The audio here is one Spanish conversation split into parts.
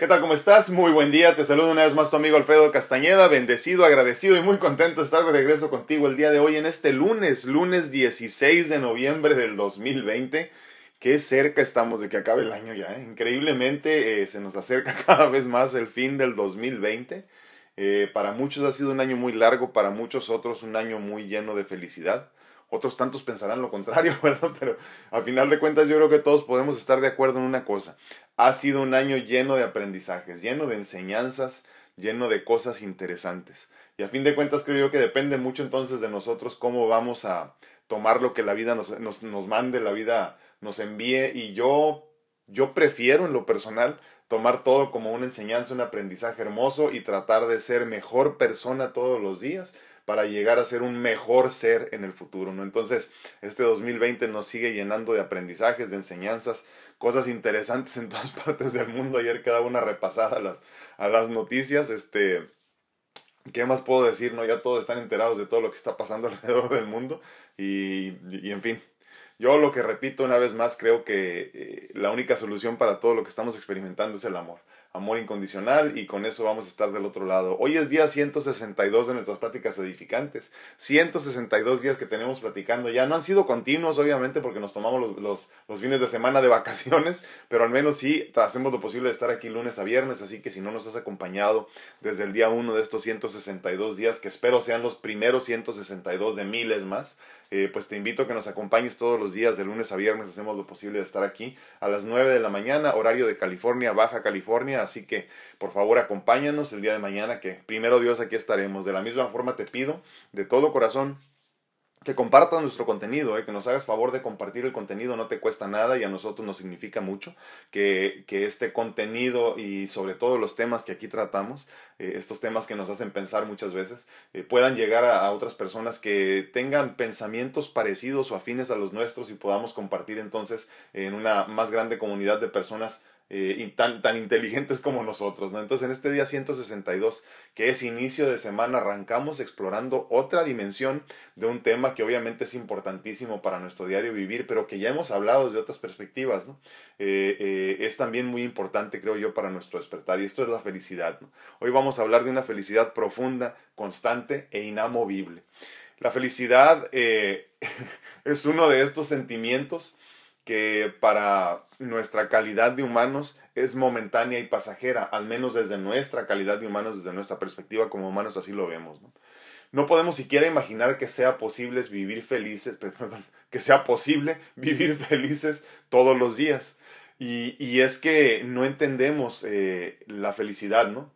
¿Qué tal? ¿Cómo estás? Muy buen día. Te saludo una vez más tu amigo Alfredo Castañeda. Bendecido, agradecido y muy contento de estar de regreso contigo el día de hoy en este lunes, lunes 16 de noviembre del 2020. Qué cerca estamos de que acabe el año ya. ¿eh? Increíblemente eh, se nos acerca cada vez más el fin del 2020. Eh, para muchos ha sido un año muy largo, para muchos otros un año muy lleno de felicidad. Otros tantos pensarán lo contrario, ¿verdad? Pero a final de cuentas yo creo que todos podemos estar de acuerdo en una cosa. Ha sido un año lleno de aprendizajes, lleno de enseñanzas, lleno de cosas interesantes. Y a fin de cuentas creo yo que depende mucho entonces de nosotros cómo vamos a tomar lo que la vida nos, nos, nos mande, la vida nos envíe. Y yo, yo prefiero en lo personal tomar todo como una enseñanza, un aprendizaje hermoso y tratar de ser mejor persona todos los días para llegar a ser un mejor ser en el futuro, ¿no? Entonces, este 2020 nos sigue llenando de aprendizajes, de enseñanzas, cosas interesantes en todas partes del mundo. Ayer quedaba una repasada a las, a las noticias, este... ¿Qué más puedo decir? No, ya todos están enterados de todo lo que está pasando alrededor del mundo y, y en fin, yo lo que repito una vez más, creo que eh, la única solución para todo lo que estamos experimentando es el amor amor incondicional y con eso vamos a estar del otro lado. Hoy es día 162 de nuestras prácticas edificantes. 162 días que tenemos platicando ya. No han sido continuos, obviamente, porque nos tomamos los, los, los, fines de semana de vacaciones, pero al menos sí hacemos lo posible de estar aquí lunes a viernes, así que si no nos has acompañado desde el día 1 de estos 162 días, que espero sean los primeros 162 de miles más, eh, pues te invito a que nos acompañes todos los días, de lunes a viernes, hacemos lo posible de estar aquí a las 9 de la mañana, horario de California, Baja California, así que por favor acompáñanos el día de mañana, que primero Dios aquí estaremos. De la misma forma te pido, de todo corazón, que compartas nuestro contenido, eh, que nos hagas favor de compartir el contenido, no te cuesta nada y a nosotros nos significa mucho que, que este contenido y sobre todo los temas que aquí tratamos, eh, estos temas que nos hacen pensar muchas veces, eh, puedan llegar a, a, otras personas que tengan pensamientos parecidos o afines a los nuestros y podamos compartir entonces en una más grande comunidad de personas eh, y tan, tan inteligentes como nosotros, ¿no? Entonces en este día 162, que es inicio de semana, arrancamos explorando otra dimensión de un tema que obviamente es importantísimo para nuestro diario vivir, pero que ya hemos hablado desde otras perspectivas. Eh, eh, es también muy importante, creo yo, para nuestro despertar, y esto es la felicidad. Hoy vamos a hablar de una felicidad profunda, constante e inamovible. La felicidad es uno de estos sentimientos que para nuestra calidad de humanos es momentánea y pasajera, al menos desde nuestra calidad de humanos, desde nuestra perspectiva como humanos, así lo vemos. No, podemos siquiera imaginar que sea posible vivir felices, perdón, que sea posible vivir felices todos los días. Y, y es que no entendemos eh, la felicidad, ¿no?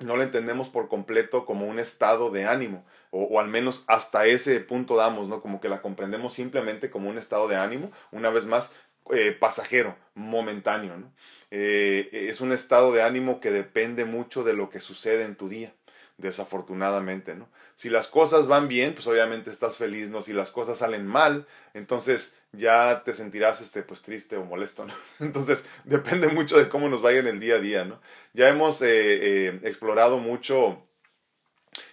No la entendemos por completo como un estado de ánimo, o, al menos hasta ese punto damos, ¿no? Como que la comprendemos simplemente como un estado de ánimo, una vez más, eh, pasajero, momentáneo, ¿no? Eh, es un estado de ánimo que depende mucho de lo que sucede en tu día, desafortunadamente, ¿no? Si las cosas van bien, pues obviamente estás feliz, ¿no? Si las cosas salen mal, entonces ya te sentirás, este, pues triste o molesto, ¿no? Entonces depende mucho de cómo nos vaya en el día a día, ¿no? Ya hemos eh, explorado mucho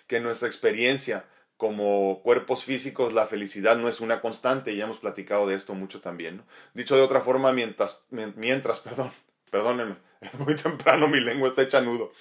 que nuestra experiencia como cuerpos físicos la felicidad no es una constante y ya hemos platicado de esto mucho también. Dicho de otra forma, mientras, mientras, perdón, perdónenme, es muy temprano, mi lengua está hecha nudo.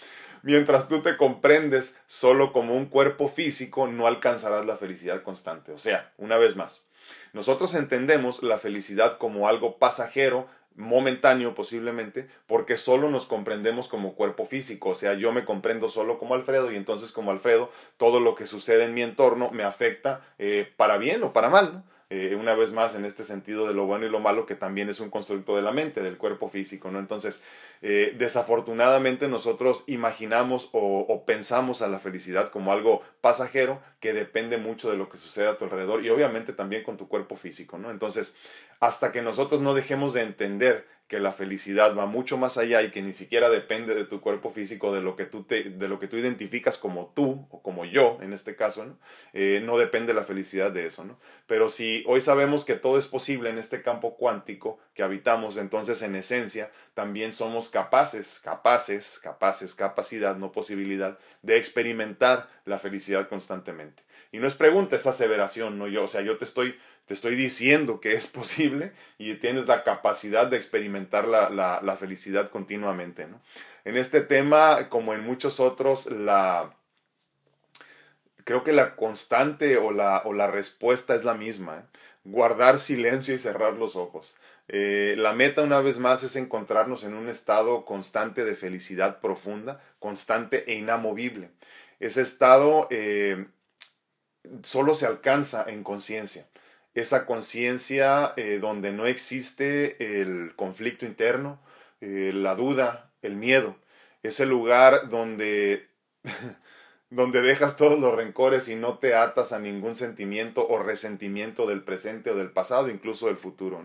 Mientras tú te comprendes solo como un cuerpo físico, no alcanzarás la felicidad constante. O sea, una vez más, nosotros entendemos la felicidad como algo pasajero momentáneo posiblemente, porque solo nos comprendemos como cuerpo físico, o sea, yo me comprendo solo como Alfredo y entonces como Alfredo todo lo que sucede en mi entorno me afecta eh, para bien o para mal, ¿no? Eh, una vez más en este sentido de lo bueno y lo malo que también es un constructo de la mente, del cuerpo físico, ¿no? Entonces, eh, desafortunadamente nosotros imaginamos o, o, pensamos a la felicidad como algo pasajero que depende mucho de lo que sucede a tu alrededor y obviamente también con tu cuerpo físico, ¿no? Entonces, hasta que nosotros no dejemos de entender que la felicidad va mucho más allá y que ni siquiera depende de tu cuerpo físico, de lo que tú, te, de lo que tú identificas como tú o como yo en este caso, ¿no? Eh, no depende la felicidad de eso. ¿no? Pero si hoy sabemos que todo es posible en este campo cuántico que habitamos, entonces en esencia también somos capaces, capaces, capaces, capacidad, no posibilidad, de experimentar la felicidad constantemente. Y no es pregunta, es aseveración, ¿no? Yo, o sea, yo te estoy, te estoy diciendo que es posible y tienes la capacidad de experimentar la, la, felicidad continuamente, ¿no? En este tema, como en muchos otros, la, creo que la constante o la, o la respuesta es la misma. ¿eh? Guardar silencio y cerrar los ojos. Eh, la meta una vez más es encontrarnos en un estado constante de felicidad profunda, constante e inamovible. Ese estado eh, solo se alcanza en conciencia. Esa conciencia donde no existe el conflicto interno, la duda, el miedo, ese lugar donde, donde dejas todos los rencores y no te atas a ningún sentimiento o resentimiento del presente o del pasado, incluso del futuro.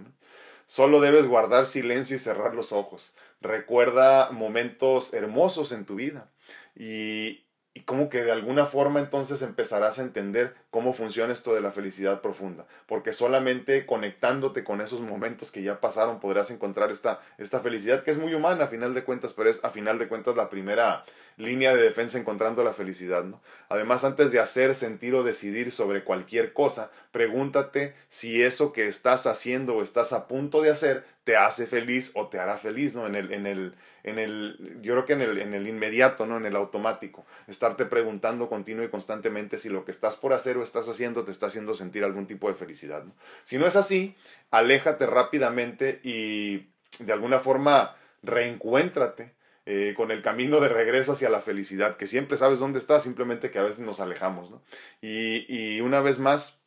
Solo debes guardar silencio y cerrar los ojos. Recuerda momentos hermosos en tu vida y, y como que de alguna forma entonces empezarás a entender cómo funciona esto de la felicidad profunda, porque solamente conectándote con esos momentos que ya pasaron podrás encontrar esta, esta felicidad que es muy humana a final de cuentas, pero es a final de cuentas la primera línea de defensa encontrando la felicidad. ¿no? Además, antes de hacer, sentir o decidir sobre cualquier cosa, pregúntate si eso que estás haciendo o estás a punto de hacer te hace feliz o te hará feliz, ¿no? En el, en el, en el, yo creo que en el, en el inmediato, ¿no? En el automático. Estarte preguntando continuo y constantemente si lo que estás por hacer o estás haciendo te está haciendo sentir algún tipo de felicidad, ¿no? Si no es así, aléjate rápidamente y de alguna forma reencuéntrate eh, con el camino de regreso hacia la felicidad, que siempre sabes dónde está, simplemente que a veces nos alejamos, ¿no? Y, y una vez más,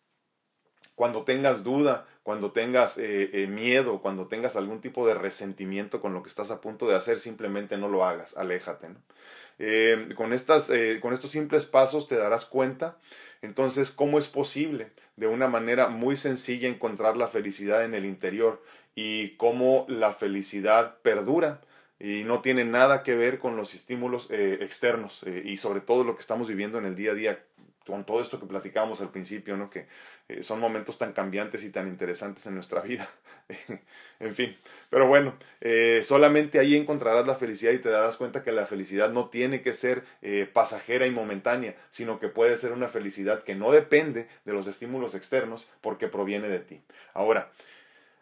cuando tengas duda, cuando tengas eh, eh, miedo, cuando tengas algún tipo de resentimiento con lo que estás a punto de hacer, simplemente no lo hagas, aléjate. ¿no? con, estas, con estos simples pasos te darás cuenta entonces cómo es posible de una manera muy sencilla encontrar la felicidad en el interior y cómo la felicidad perdura y no tiene nada que ver con los estímulos eh, externos eh, y sobre todo lo que estamos viviendo en el día a día con todo esto que platicábamos al principio, ¿no? que eh, son momentos tan cambiantes y tan interesantes en nuestra vida. en fin, pero bueno, solamente ahí encontrarás la felicidad y te darás cuenta que la felicidad no tiene que ser pasajera y momentánea, sino que puede ser una felicidad que no depende de los estímulos externos porque proviene de ti. Ahora,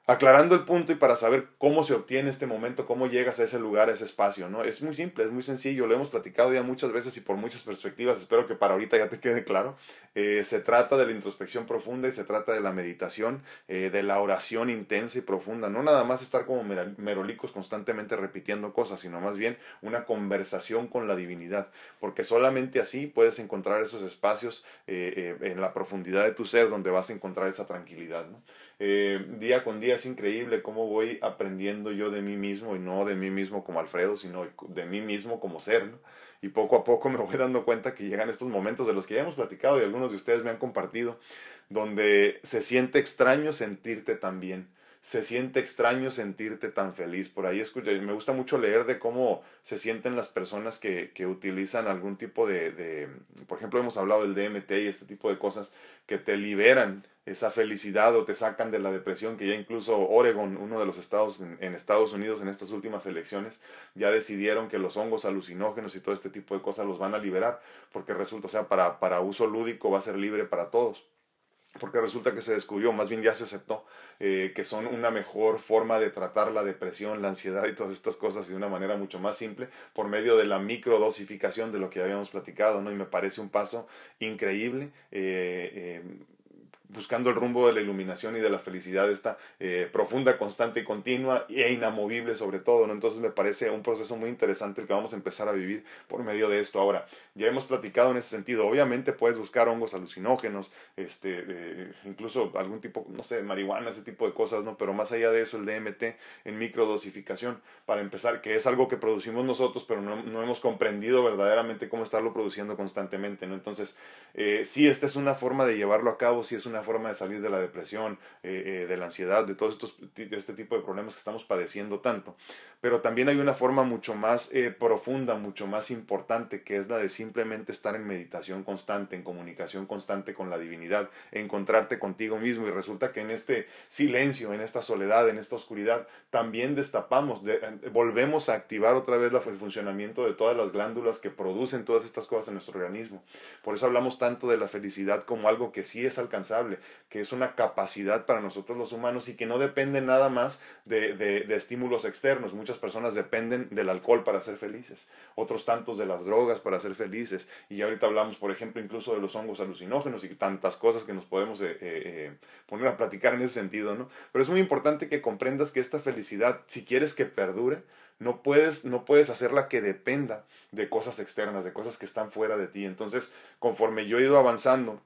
aclarando el punto y para saber cómo se obtiene este momento, cómo llegas a ese lugar, a ese espacio, ¿no? Es muy simple, es muy sencillo, lo hemos platicado ya muchas veces y por muchas perspectivas, espero que para ahorita ya te quede claro. Eh, se trata de la introspección profunda y se trata de la meditación, eh, de la oración intensa y profunda, no nada más estar como merolicos constantemente repitiendo cosas, sino más bien una conversación con la divinidad, porque solamente así puedes encontrar esos espacios eh, en la profundidad de tu ser donde vas a encontrar esa tranquilidad, ¿no? Eh, día con día es increíble cómo voy aprendiendo yo de mí mismo y no de mí mismo como Alfredo, sino de mí mismo como ser. ¿no? Y poco a poco me voy dando cuenta que llegan estos momentos de los que ya hemos platicado y algunos de ustedes me han compartido, donde se siente extraño sentirte tan bien se siente extraño sentirte tan feliz. Por ahí escucha, me gusta mucho leer de cómo se sienten las personas que, que utilizan algún tipo de, de, por ejemplo, hemos hablado del DMT y este tipo de cosas que te liberan esa felicidad o te sacan de la depresión que ya incluso Oregon, uno de los estados en, en, Estados Unidos en estas últimas elecciones, ya decidieron que los hongos alucinógenos y todo este tipo de cosas los van a liberar porque resulta, o sea, para, para uso lúdico va a ser libre para todos porque resulta que se descubrió, más bien ya se aceptó, eh, que son una mejor forma de tratar la depresión, la ansiedad y todas estas cosas de una manera mucho más simple por medio de la microdosificación de lo que habíamos platicado, ¿no? Y me parece un paso increíble. Eh, eh, buscando el rumbo de la iluminación y de la felicidad, esta eh, profunda, constante y continua e inamovible sobre todo, ¿no? Entonces me parece un proceso muy interesante el que vamos a empezar a vivir por medio de esto. Ahora, ya hemos platicado en ese sentido, obviamente puedes buscar hongos alucinógenos, este, eh, incluso algún tipo, no sé, marihuana, ese tipo de cosas, ¿no? Pero más allá de eso, el DMT en microdosificación, para empezar, que es algo que producimos nosotros, pero no, no hemos comprendido verdaderamente cómo estarlo produciendo constantemente, ¿no? Entonces, eh, sí, esta es una forma de llevarlo a cabo, sí es una forma de salir de la depresión, eh, de la ansiedad, de todos estos, este tipo de problemas que estamos padeciendo tanto. Pero también hay una forma mucho más profunda, mucho más importante, que es la de simplemente estar en meditación constante, en comunicación constante con la divinidad, encontrarte contigo mismo. Y resulta que en este silencio, en esta soledad, en esta oscuridad, también destapamos, volvemos a activar otra vez el funcionamiento de todas las glándulas que producen todas estas cosas en nuestro organismo. Por eso hablamos tanto de la felicidad como algo que sí es alcanzable, que es una capacidad para nosotros los humanos y que no depende nada más de, de, estímulos externos. Muchas personas dependen del alcohol para ser felices, otros tantos de las drogas para ser felices. Y ahorita hablamos, por ejemplo, incluso de los hongos alucinógenos y tantas cosas que nos podemos eh, eh, eh, poner a platicar en ese sentido, ¿no? Pero es muy importante que comprendas que esta felicidad, si quieres que perdure, no puedes, no puedes hacerla que dependa de cosas externas, de cosas que están fuera de ti. Entonces, conforme yo he ido avanzando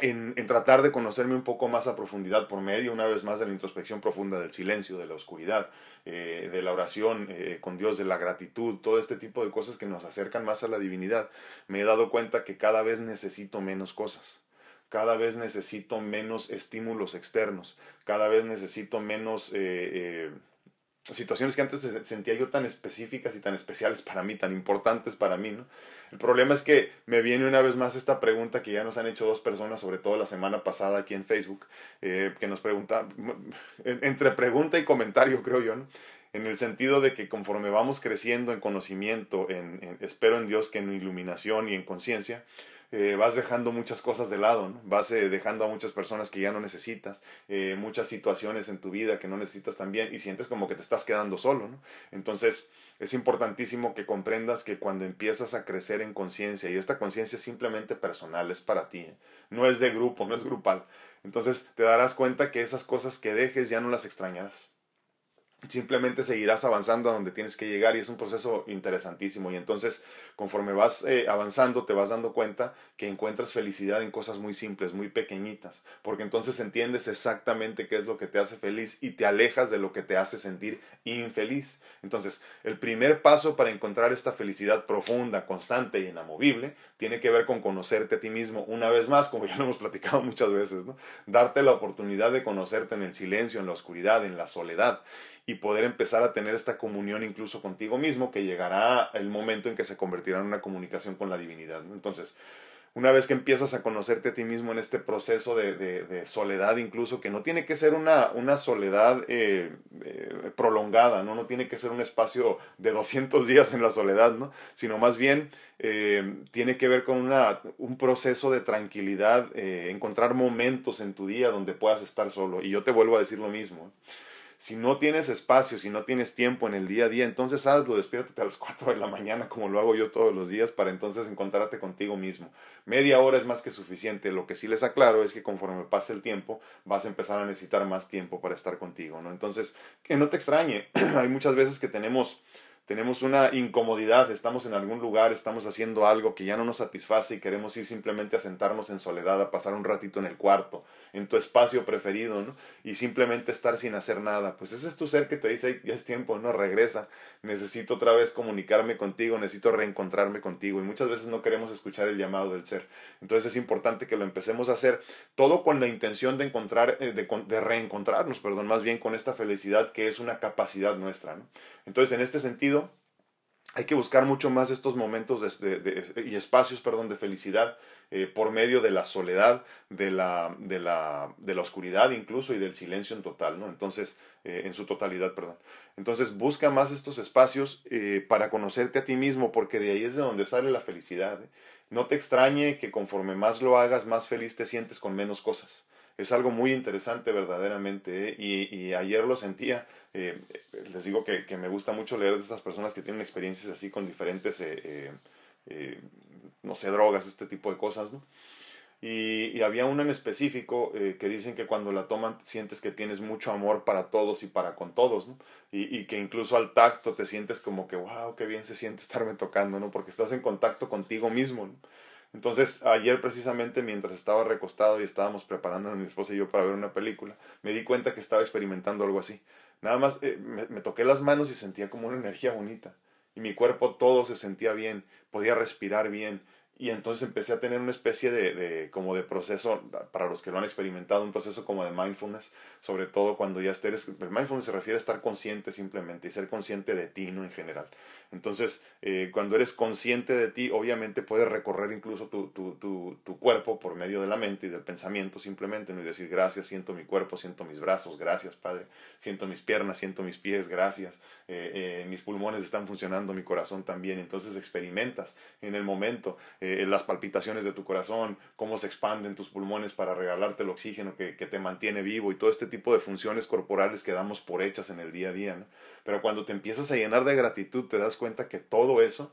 en, tratar de conocerme un poco más a profundidad por medio, una vez más, de la introspección profunda del silencio, de la oscuridad, eh, de la oración eh, con Dios, de la gratitud, todo este tipo de cosas que nos acercan más a la divinidad, me he dado cuenta que cada vez necesito menos cosas. Cada vez necesito menos estímulos externos, cada vez necesito menos eh, situaciones que antes sentía yo tan específicas y tan especiales para mí, tan importantes para mí, ¿no? El problema es que me viene una vez más esta pregunta que ya nos han hecho dos personas, sobre todo la semana pasada aquí en Facebook, eh, que nos pregunta, entre pregunta y comentario creo yo, ¿no? en el sentido de que conforme vamos creciendo en conocimiento, en, espero en Dios que en iluminación y en conciencia, eh, vas dejando muchas cosas de lado, vas eh, dejando a muchas personas que ya no necesitas, eh, muchas situaciones en tu vida que no necesitas también y sientes como que te estás quedando solo. ¿no? Entonces es importantísimo que comprendas que cuando empiezas a crecer en conciencia, y esta conciencia es simplemente personal, es para ti, no es de grupo, no es grupal, entonces te darás cuenta que esas cosas que dejes ya no las extrañarás simplemente seguirás avanzando a donde tienes que llegar y es un proceso interesantísimo y entonces conforme vas eh, avanzando te vas dando cuenta que encuentras felicidad en cosas muy simples, muy pequeñitas, porque entonces entiendes exactamente qué es lo que te hace feliz y te alejas de lo que te hace sentir infeliz. Entonces, el primer paso para encontrar esta felicidad profunda, constante y inamovible tiene que ver con conocerte a ti mismo una vez más, como ya lo hemos platicado muchas veces, ¿no? Darte la oportunidad de conocerte en el silencio, en la oscuridad, en la soledad y poder empezar a tener esta comunión incluso contigo mismo, que llegará el momento en que se convertirá en una comunicación con la divinidad. Entonces, una vez que empiezas a conocerte a ti mismo en este proceso de, soledad incluso, que no tiene que ser una, una soledad eh, eh, prolongada, ¿no? no tiene que ser un espacio de 200 días en la soledad, ¿no? sino más bien eh, tiene que ver con una, un proceso de tranquilidad, encontrar momentos en tu día donde puedas estar solo. Y yo te vuelvo a decir lo mismo. Si no tienes espacio, si no tienes tiempo en el día a día, entonces hazlo, despiértate a las 4 de la mañana como lo hago yo todos los días para entonces encontrarte contigo mismo. Media hora es más que suficiente. Lo que sí les aclaro es que conforme pase el tiempo vas a empezar a necesitar más tiempo para estar contigo, ¿no? Entonces, que no te extrañe. Hay muchas veces que tenemos tenemos una incomodidad, estamos en algún lugar, estamos haciendo algo que ya no nos satisface y queremos ir simplemente a sentarnos en soledad, a pasar un ratito en el cuarto, en tu espacio preferido, ¿no? Y simplemente estar sin hacer nada. Pues ese es tu ser que te dice, ya es tiempo, no regresa, necesito otra vez comunicarme contigo, necesito reencontrarme contigo. Y muchas veces no queremos escuchar el llamado del ser. Entonces es importante que lo empecemos a hacer todo con la intención de encontrar, eh, de, reencontrarnos, perdón, más bien con esta felicidad que es una capacidad nuestra, ¿no? Entonces en este sentido, hay que buscar mucho más estos momentos y espacios perdón, de felicidad eh, por medio de la soledad, de la, de, la, de la, oscuridad incluso y del silencio en total, ¿no? Entonces, eh, en su totalidad, perdón. Entonces, busca más estos espacios eh, para conocerte a ti mismo, porque de ahí es de donde sale la felicidad. No te extrañe que conforme más lo hagas, más feliz te sientes con menos cosas es algo muy interesante verdaderamente ¿eh? y, ayer lo sentía. Eh, les digo que, me gusta mucho leer de estas personas que tienen experiencias así con diferentes, eh, no sé, drogas, este tipo de cosas, ¿no? Y, había uno en específico que dicen que cuando la toman sientes que tienes mucho amor para todos y para con todos, ¿no? Y, y, que incluso al tacto te sientes como que, wow, qué bien se siente estarme tocando, ¿no? Porque estás en contacto contigo mismo, ¿no? Entonces, ayer precisamente mientras estaba recostado y estábamos preparando a mi esposa y yo para ver una película, me di cuenta que estaba experimentando algo así. Nada más eh, me, toqué las manos y sentía como una energía bonita. Y mi cuerpo todo se sentía bien, podía respirar bien. y entonces empecé a tener una especie de, de, como de proceso, para los que lo han experimentado, un proceso como de mindfulness, sobre todo cuando ya estés, el mindfulness se refiere a estar consciente simplemente y ser consciente de ti, ¿no? En general. Entonces, eh, cuando eres consciente de ti, obviamente puedes recorrer incluso tu, tu, tu, cuerpo por medio de la mente y del pensamiento simplemente. Y decir, gracias, siento mi cuerpo, siento mis brazos, gracias, Padre, siento mis piernas, siento mis pies, gracias, eh, eh, mis pulmones están funcionando, mi corazón también. Entonces experimentas en el momento las palpitaciones de tu corazón, cómo se expanden tus pulmones para regalarte el oxígeno que, que, te mantiene vivo y todo este tipo de funciones corporales que damos por hechas en el día a día. ¿no? Pero cuando te empiezas a llenar de gratitud, te das cuenta que todo eso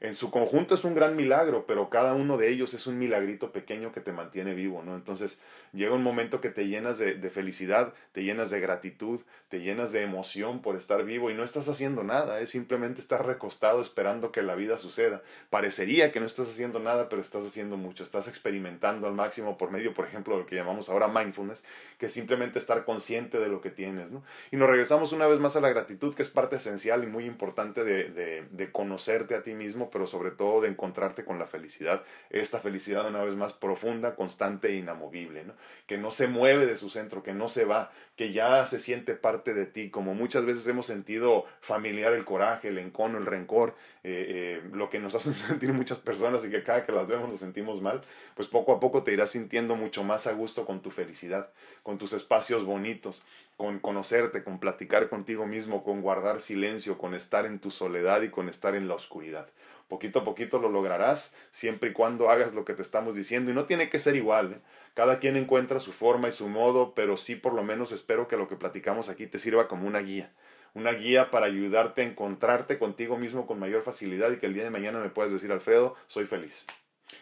en su conjunto es un gran milagro, pero cada uno de ellos es un milagrito pequeño que te mantiene vivo, ¿no? Entonces llega un momento que te llenas de, de, felicidad, te llenas de gratitud, te llenas de emoción por estar vivo y no estás haciendo nada, es simplemente estar recostado esperando que la vida suceda. Parecería que no estás haciendo nada, pero estás haciendo mucho, estás experimentando al máximo por medio, por ejemplo, de lo que llamamos ahora mindfulness, que es simplemente estar consciente de lo que tienes, ¿no? Y nos regresamos una vez más a la gratitud, que es parte esencial y muy importante de, de, de conocerte a ti mismo pero sobre todo de encontrarte con la felicidad, esta felicidad una vez más profunda, constante e inamovible, que no se mueve de su centro, que no se va, que ya se siente parte de ti, como muchas veces hemos sentido familiar el coraje, el encono, el rencor, eh, eh, lo que nos hacen sentir muchas personas y que cada que las vemos nos sentimos mal, pues poco a poco te irás sintiendo mucho más a gusto con tu felicidad, con tus espacios bonitos, con conocerte, con platicar contigo mismo, con guardar silencio, con estar en tu soledad y con estar en la oscuridad. Poquito a poquito lo lograrás siempre y cuando hagas lo que te estamos diciendo y no tiene que ser igual. ¿eh? Cada quien encuentra su forma y su modo, pero sí por lo menos espero que lo que platicamos aquí te sirva como una guía. Una guía para ayudarte a encontrarte contigo mismo con mayor facilidad y que el día de mañana me puedas decir, Alfredo, soy feliz.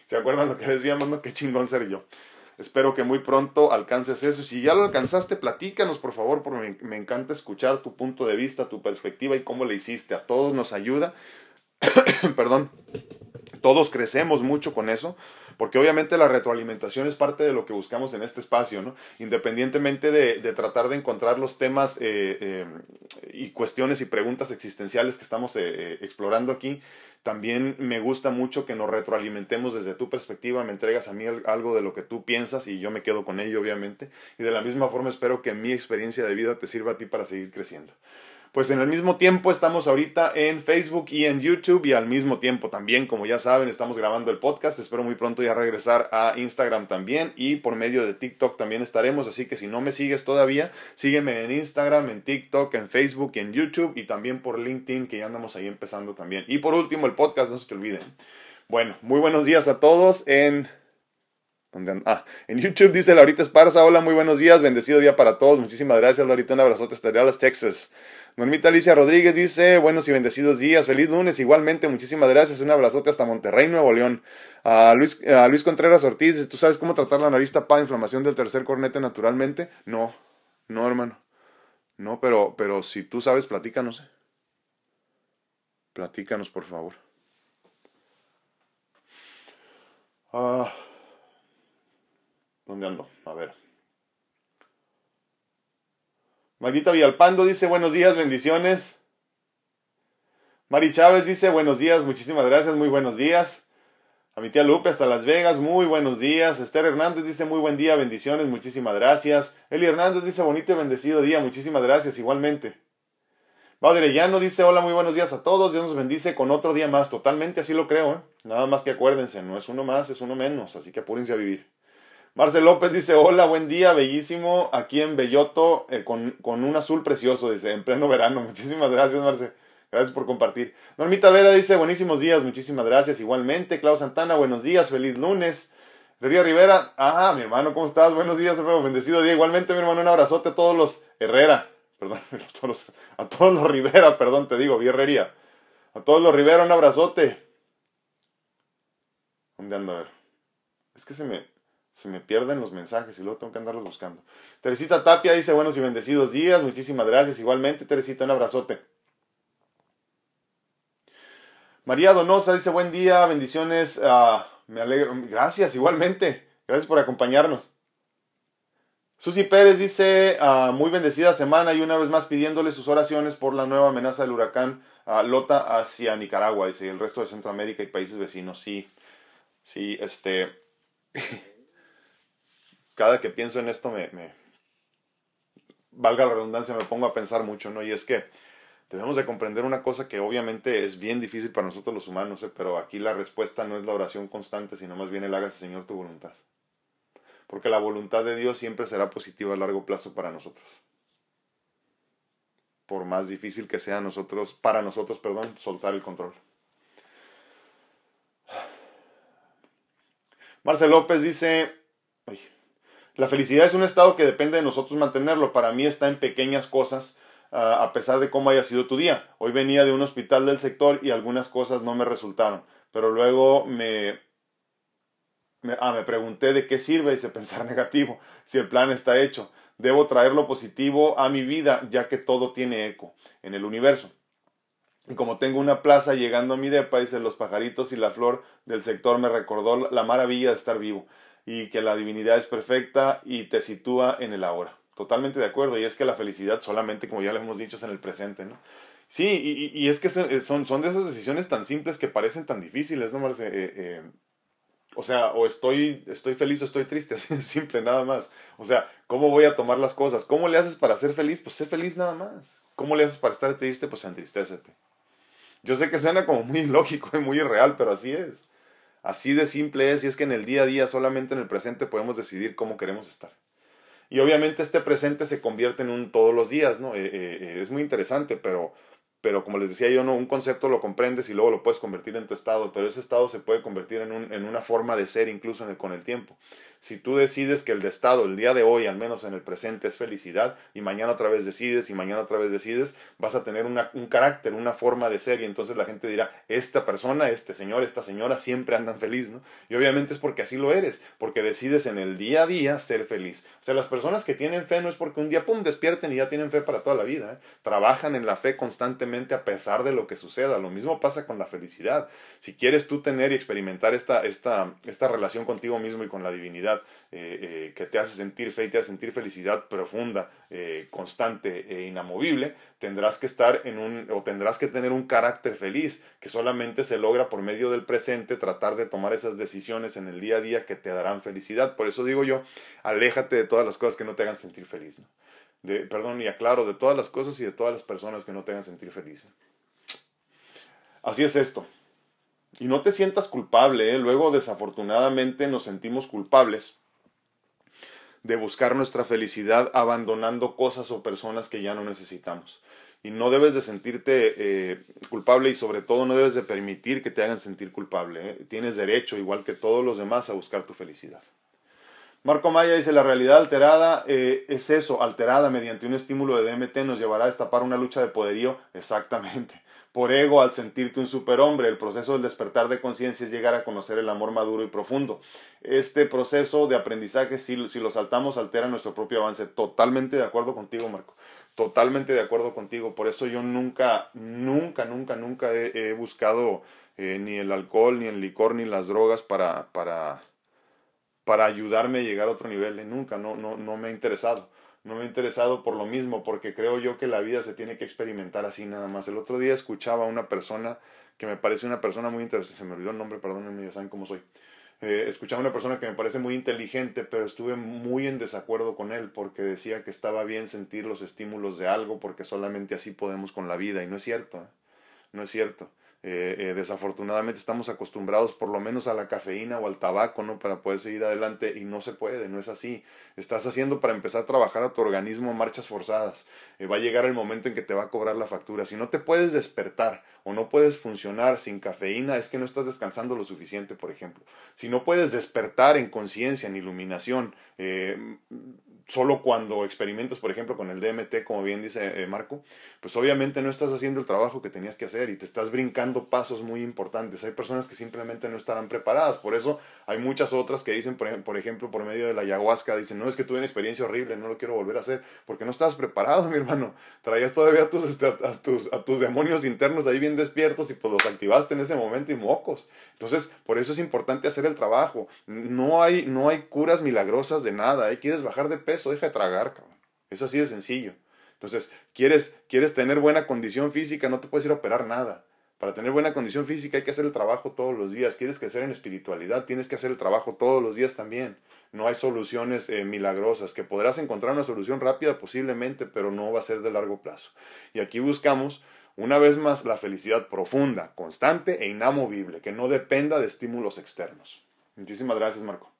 ¿Se acuerdan lo que decíamos? No, qué chingón ser yo. Espero que muy pronto alcances eso. Si ya lo alcanzaste, platícanos, por favor, porque me, encanta escuchar tu punto de vista, tu perspectiva y cómo le hiciste. A todos nos ayuda perdón, todos crecemos mucho con eso, porque obviamente la retroalimentación es parte de lo que buscamos en este espacio, ¿no? Independientemente de, de tratar de encontrar los temas eh, eh, y cuestiones y preguntas existenciales que estamos eh, explorando aquí, también me gusta mucho que nos retroalimentemos desde tu perspectiva, me entregas a mí algo de lo que tú piensas y yo me quedo con ello, obviamente, y de la misma forma espero que mi experiencia de vida te sirva a ti para seguir creciendo pues en el mismo tiempo estamos ahorita en Facebook y en YouTube y al mismo tiempo también, como ya saben, estamos grabando el podcast. Espero muy pronto ya regresar a Instagram también y por medio de TikTok también estaremos. Así que si no me sigues todavía, sígueme en Instagram, en TikTok, en Facebook y en YouTube y también por LinkedIn que ya andamos ahí empezando también. Y por último el podcast, no se te olviden. Bueno, muy buenos días a todos en... Ah, en YouTube dice Laurita Esparza, hola, muy buenos días, bendecido día para todos, muchísimas gracias Laurita, un abrazote hasta Texas. Normita Alicia Rodríguez dice, buenos y bendecidos días, feliz lunes, igualmente, muchísimas gracias, un abrazote hasta Monterrey, Nuevo León. A Luis, a Luis Contreras Ortiz ¿tú sabes cómo tratar la nariz tapada, inflamación del tercer cornete naturalmente? No, no hermano, no, pero, pero si tú sabes, platícanos. Platícanos, por favor. Ah, ¿Dónde ando? A ver. Magdita Villalpando dice buenos días, bendiciones. Mari Chávez dice buenos días, muchísimas gracias, muy buenos días. A mi tía Lupe hasta Las Vegas, muy buenos días. Esther Hernández dice muy buen día, bendiciones, muchísimas gracias. Eli Hernández dice bonito y bendecido día, muchísimas gracias, igualmente. Llano dice hola, muy buenos días a todos, Dios nos bendice con otro día más, totalmente así lo creo, ¿eh? nada más que acuérdense, no es uno más, es uno menos, así que apúrense a vivir. Marcel López dice, hola, buen día, bellísimo, aquí en Belloto, eh, con, con, un azul precioso, dice, en pleno verano. Muchísimas gracias, Marcel. Gracias por compartir. Normita Vera dice, buenísimos días, muchísimas gracias. Igualmente, Clau Santana, buenos días, feliz lunes. Ría Rivera, ah, mi hermano, ¿cómo estás? Buenos días, hermano, bendecido día. Igualmente, mi hermano, un abrazote a todos los Herrera, perdón, a todos los, a todos los Rivera, perdón, te digo, Herrería. A todos los Rivera, un abrazote. ¿Dónde ando a ver? Es que se me, se me pierden los mensajes y luego tengo que andarlos buscando. Teresita Tapia dice buenos y bendecidos días, muchísimas gracias. Igualmente, Teresita, un abrazote. María Donosa dice buen día, bendiciones, uh, me alegro, gracias, igualmente, gracias por acompañarnos. Susi Pérez dice uh, muy bendecida semana y una vez más pidiéndole sus oraciones por la nueva amenaza del huracán uh, Lota hacia Nicaragua, dice, y el resto de Centroamérica y países vecinos. Sí, Sí, este... Cada que pienso en esto me. Valga la redundancia, me pongo a pensar mucho, ¿no? Y es que debemos de comprender una cosa que obviamente es bien difícil para nosotros los humanos, ¿eh? pero aquí la respuesta no es la oración constante, sino más bien el hágase Señor tu voluntad. Porque la voluntad de Dios siempre será positiva a largo plazo para nosotros. Por más difícil que sea nosotros, para nosotros, perdón, soltar el control. Marcel López dice, la felicidad es un estado que depende de nosotros mantenerlo. Para mí está en pequeñas cosas, ah, a pesar de cómo haya sido tu día. Hoy venía de un hospital del sector y algunas cosas no me resultaron, pero luego me, me, ah, me pregunté de qué sirve ese pensar negativo, si el plan está hecho. Debo traer lo positivo a mi vida, ya que todo tiene eco en el universo. Y como tengo una plaza llegando a mi depa, dice los pajaritos y la flor del sector me recordó la maravilla de estar vivo y que la divinidad es perfecta y te sitúa en el ahora. Totalmente de acuerdo. Y es que la felicidad solamente, como ya le hemos dicho, es en el presente, ¿no? Sí, y, y es que son, son, de esas decisiones tan simples que parecen tan difíciles, ¿no, Marce? Eh, eh, o sea, o estoy, estoy feliz o estoy triste, así simple, nada más. O sea, ¿cómo voy a tomar las cosas? ¿Cómo le haces para ser feliz? Pues sé feliz nada más. ¿Cómo le haces para estar triste? Pues entristécete. Yo sé que suena como muy ilógico y muy irreal, pero así es. Así de simple es y es que en el día a día, solamente en el presente, podemos decidir cómo queremos estar. Y obviamente este presente se convierte en un todos los días, ¿no? Eh, eh, eh, es muy interesante, pero pero como les decía yo, no, un concepto lo comprendes y luego lo puedes convertir en tu estado, pero ese estado se puede convertir en, un, en una forma de ser incluso con el tiempo. Si tú decides que el de estado, el día de hoy, al menos en el presente, es felicidad, y mañana otra vez decides, y mañana otra vez decides, vas a tener una, un carácter, una forma de ser, y entonces la gente dirá, esta persona, este señor, esta señora siempre andan feliz, ¿no? Y obviamente es porque así lo eres, porque decides en el día a día ser feliz. O sea, las personas que tienen fe no es porque un día, pum, despierten y ya tienen fe para toda la vida, ¿eh? trabajan en la fe constantemente a pesar de lo que suceda. Lo mismo pasa con la felicidad. Si quieres tú tener y experimentar esta, esta, esta relación contigo mismo y con la divinidad eh, eh, que te hace sentir fe y te hace sentir felicidad profunda, eh, constante e inamovible, tendrás que estar en un, o tendrás que tener un carácter feliz que solamente se logra por medio del presente, tratar de tomar esas decisiones en el día a día que te darán felicidad. Por eso digo yo, aléjate de todas las cosas que no te hagan sentir feliz. De, perdón, y aclaro, de todas las cosas y de todas las personas que no te hagan sentir feliz. Así es esto. Y no te sientas culpable, ¿eh? luego desafortunadamente nos sentimos culpables de buscar nuestra felicidad abandonando cosas o personas que ya no necesitamos. Y no debes de sentirte eh, culpable y sobre todo no debes de permitir que te hagan sentir culpable. ¿eh? Tienes derecho, igual que todos los demás, a buscar tu felicidad. Marco Maya dice, la realidad alterada eh, es eso, alterada mediante un estímulo de DMT nos llevará a destapar una lucha de poderío, exactamente. Por ego, al sentirte un superhombre, el proceso del despertar de conciencia es llegar a conocer el amor maduro y profundo. Este proceso de aprendizaje, si, si lo saltamos, altera nuestro propio avance. Totalmente de acuerdo contigo, Marco. Totalmente de acuerdo contigo. Por eso yo nunca, nunca, nunca, nunca he, buscado eh, ni el alcohol, ni el licor, ni las drogas para, para para ayudarme a llegar a otro nivel. Y nunca, no, no, no me ha interesado. No me ha interesado por lo mismo, porque creo yo que la vida se tiene que experimentar así nada más. El otro día escuchaba a una persona que me parece una persona muy interesante, se me olvidó el nombre, perdónenme, ya saben cómo soy. Eh, escuchaba a una persona que me parece muy inteligente, pero estuve muy en desacuerdo con él porque decía que estaba bien sentir los estímulos de algo porque solamente así podemos con la vida y no es cierto, ¿eh? no es cierto. Eh, eh, desafortunadamente estamos acostumbrados por lo menos a la cafeína o al tabaco, ¿no? Para poder seguir adelante y no se puede, no es así. Estás haciendo para empezar a trabajar a tu organismo marchas forzadas. Eh, va a llegar el momento en que te va a cobrar la factura. Si no te puedes despertar o no puedes funcionar sin cafeína, es que no estás descansando lo suficiente, por ejemplo. Si no puedes despertar en conciencia, en iluminación, solo cuando experimentas, por ejemplo, con el DMT, como bien dice eh, Marco, pues obviamente no estás haciendo el trabajo que tenías que hacer y te estás brincando pasos muy importantes. Hay personas que simplemente no estarán preparadas. Por eso hay muchas otras que dicen, por, ejemplo, por medio de la ayahuasca, dicen, no, es que tuve una experiencia horrible, no lo quiero volver a hacer, porque no estabas preparado, mi hermano. Traías todavía a tus, este, a tus, a tus demonios internos ahí bien despiertos y pues los activaste en ese momento y mocos. Entonces, por eso es importante hacer el trabajo. No hay, no hay curas milagrosas de nada. ¿eh? Quieres bajar de peso eso, deja de tragar, cabrón. Es así de sencillo. Entonces, quieres, quieres tener buena condición física, no te puedes ir a operar nada. Para tener buena condición física hay que hacer el trabajo todos los días. Quieres crecer en espiritualidad, tienes que hacer el trabajo todos los días también. No hay soluciones eh, milagrosas, que podrás encontrar una solución rápida posiblemente, pero no va a ser de largo plazo. Y aquí buscamos, una vez más, la felicidad profunda, constante e inamovible, que no dependa de estímulos externos. Muchísimas gracias, Marco.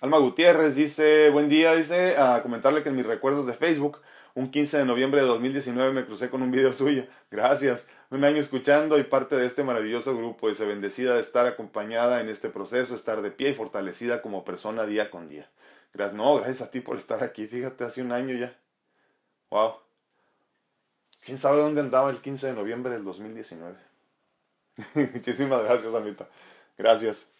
Alma Gutiérrez dice, buen día, dice, a comentarle que en mis recuerdos de Facebook un 15 de noviembre de 2019 me crucé con un video suyo. Gracias. Un año escuchando y parte de este maravilloso grupo. Dice, bendecida de estar acompañada en este proceso, estar de pie y fortalecida como persona día con día. Gracias. No, gracias a ti por estar aquí. Fíjate, hace un año ya. Wow. ¿Quién sabe dónde andaba el 15 de noviembre del 2019? Muchísimas gracias, Amita. Gracias.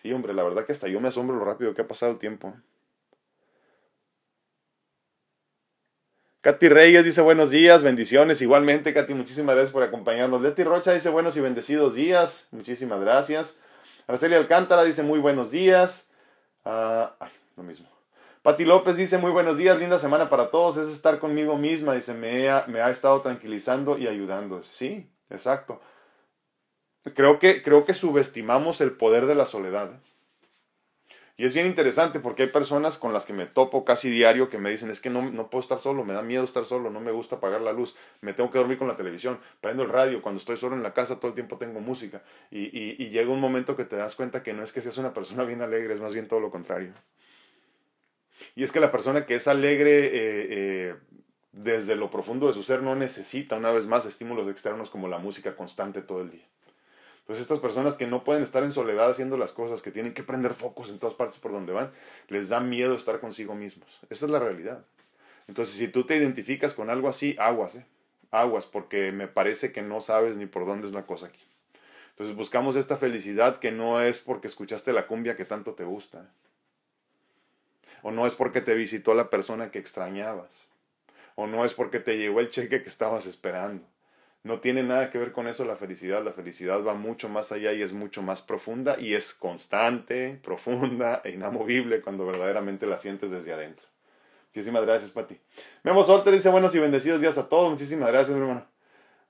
Sí, hombre, la verdad que hasta yo me asombro lo rápido que ha pasado el tiempo. Katy Reyes dice buenos días, bendiciones. Igualmente, Katy, muchísimas gracias por acompañarnos. Leti Rocha dice buenos y bendecidos días. Muchísimas gracias. Araceli Alcántara dice muy buenos días. Ah, ay, lo mismo. Pati López dice muy buenos días, linda semana para todos. Es estar conmigo misma. Dice, me ha, me ha estado tranquilizando y ayudando. Sí, exacto. Creo que, creo que subestimamos el poder de la soledad. Y es bien interesante porque hay personas con las que me topo casi diario que me dicen, es que no, no puedo estar solo, me da miedo estar solo, no me gusta apagar la luz, me tengo que dormir con la televisión, prendo el radio, cuando estoy solo en la casa todo el tiempo tengo música. Y, y, llega un momento que te das cuenta que no es que seas una persona bien alegre, es más bien todo lo contrario. Y es que la persona que es alegre eh, eh, desde lo profundo de su ser no necesita una vez más estímulos externos como la música constante todo el día. Pues estas personas que no pueden estar en soledad haciendo las cosas, que tienen que prender focos en todas partes por donde van, les da miedo estar consigo mismos. Esa es la realidad. Entonces, si tú te identificas con algo así, aguas, ¿eh? Aguas, porque me parece que no sabes ni por dónde es la cosa aquí. Entonces buscamos esta felicidad que no es porque escuchaste la cumbia que tanto te gusta. O no es porque te visitó la persona que extrañabas. O no es porque te llegó el cheque que estabas esperando no tiene nada que ver con eso la felicidad. La felicidad va mucho más allá y es mucho más profunda y es constante, profunda e inamovible cuando verdaderamente la sientes desde adentro. Muchísimas gracias, Pati. Memo Solte dice buenos y bendecidos días a todos. Muchísimas gracias, mi hermano.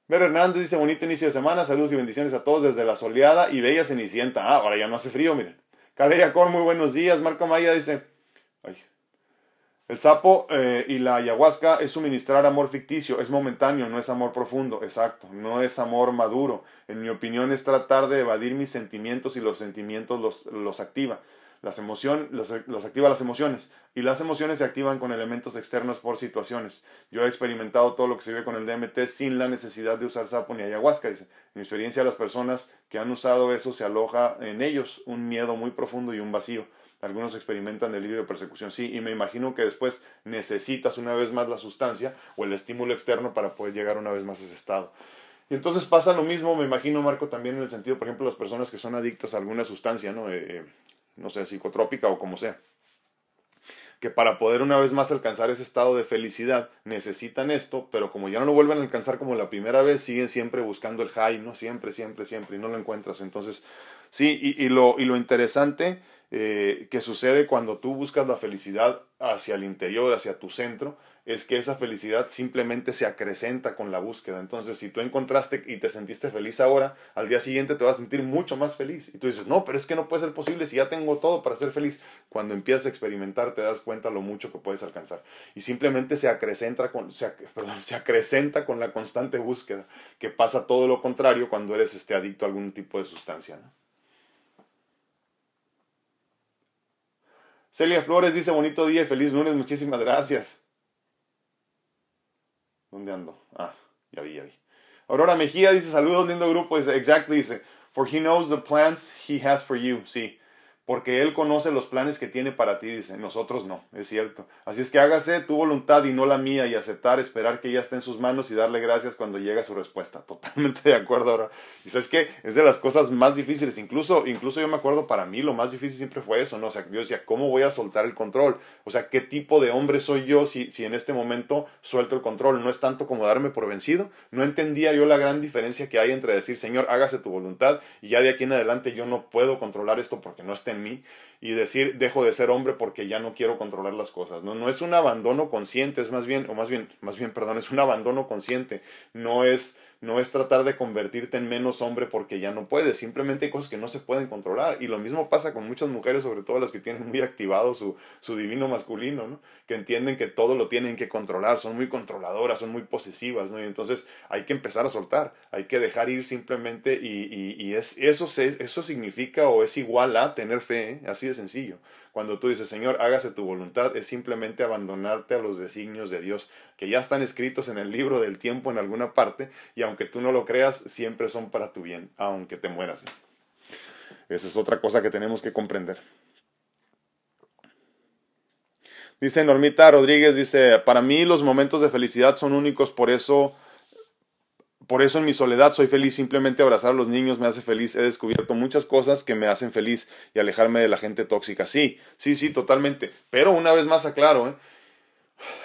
Vero Hernández dice bonito inicio de semana. Saludos y bendiciones a todos desde la soleada y bella Cenicienta. Ah, ahora ya no hace frío, miren. Carella Cor, muy buenos días. Marco Maya dice, el sapo eh, y la ayahuasca es suministrar amor ficticio, es momentáneo, no es amor profundo, exacto, no es amor maduro. En mi opinión es tratar de evadir mis sentimientos y los sentimientos los, los activa. Las emociones, los, los, activa las emociones y las emociones se activan con elementos externos por situaciones. Yo he experimentado todo lo que se ve con el DMT sin la necesidad de usar sapo ni ayahuasca. Dice. En mi experiencia las personas que han usado eso se aloja en ellos un miedo muy profundo y un vacío algunos experimentan delirio de persecución, sí, y me imagino que después necesitas una vez más la sustancia o el estímulo externo para poder llegar una vez más a ese estado. Y entonces pasa lo mismo, me imagino, Marco, también en el sentido, por ejemplo, las personas que son adictas a alguna sustancia, ¿no? Eh, eh, no sé, psicotrópica o como sea. Que para poder una vez más alcanzar ese estado de felicidad necesitan esto, pero como ya no lo vuelven a alcanzar como la primera vez, siguen siempre buscando el high, ¿no? Siempre, siempre, siempre, y no lo encuentras. Entonces, sí, y, y, lo, y lo interesante eh, que sucede cuando tú buscas la felicidad hacia el interior, hacia tu centro, es que esa felicidad simplemente se acrecenta con la búsqueda. Entonces, si tú encontraste y te sentiste feliz ahora, al día siguiente te vas a sentir mucho más feliz. Y tú dices, no, pero es que no puede ser posible si ya tengo todo para ser feliz. Cuando empiezas a experimentar, te das cuenta lo mucho que puedes alcanzar. Y simplemente se acrecenta con, perdón, se acrecenta con la constante búsqueda, que pasa todo lo contrario cuando eres este, adicto a algún tipo de sustancia. ¿no? Celia Flores dice bonito día feliz lunes, muchísimas gracias. ¿Dónde ando? Ah, ya vi, ya vi. Aurora Mejía dice saludos, lindo grupo. Exactly, dice, for he knows the plans he has for you. Sí, porque Él conoce los planes que tiene para ti, dice, nosotros no, es cierto. Así es que hágase tu voluntad y no la mía y aceptar, esperar que ella esté en sus manos y darle gracias cuando llega su respuesta. Totalmente de acuerdo ahora. Y sabes que es de las cosas más difíciles, incluso, incluso yo me acuerdo para mí lo más difícil siempre fue eso, ¿no? O sea, yo decía, ¿cómo voy a soltar el control? O sea, ¿qué tipo de hombre soy yo si, si en este momento suelto el control? No es tanto como darme por vencido. No entendía yo la gran diferencia que hay entre decir, Señor, hágase tu voluntad y ya de aquí en adelante yo no puedo controlar esto porque no esté mí y decir dejo de ser hombre porque ya no quiero controlar las cosas. No, no es un abandono consciente, es más bien, o más bien, más bien, perdón, es un abandono consciente. No es no es tratar de convertirte en menos hombre porque ya no puedes, simplemente hay cosas que no se pueden controlar. Y lo mismo pasa con muchas mujeres, sobre todo las que tienen muy activado su, su divino masculino, ¿no? que entienden que todo lo tienen que controlar, son muy controladoras, son muy posesivas, ¿no? y entonces hay que empezar a soltar, hay que dejar ir simplemente y, y, es, eso, eso significa o es igual a tener fe, ¿eh? así de sencillo. Cuando tú dices, Señor, hágase tu voluntad, es simplemente abandonarte a los designios de Dios, que ya están escritos en el libro del tiempo en alguna parte, y aunque tú no lo creas, siempre son para tu bien, aunque te mueras. Esa es otra cosa que tenemos que comprender. Dice Normita Rodríguez, dice, para mí los momentos de felicidad son únicos, por eso por eso en mi soledad soy feliz, simplemente abrazar a los niños me hace feliz. He descubierto muchas cosas que me hacen feliz y alejarme de la gente tóxica. Sí, sí, sí, totalmente. Pero una vez más aclaro, ¿eh?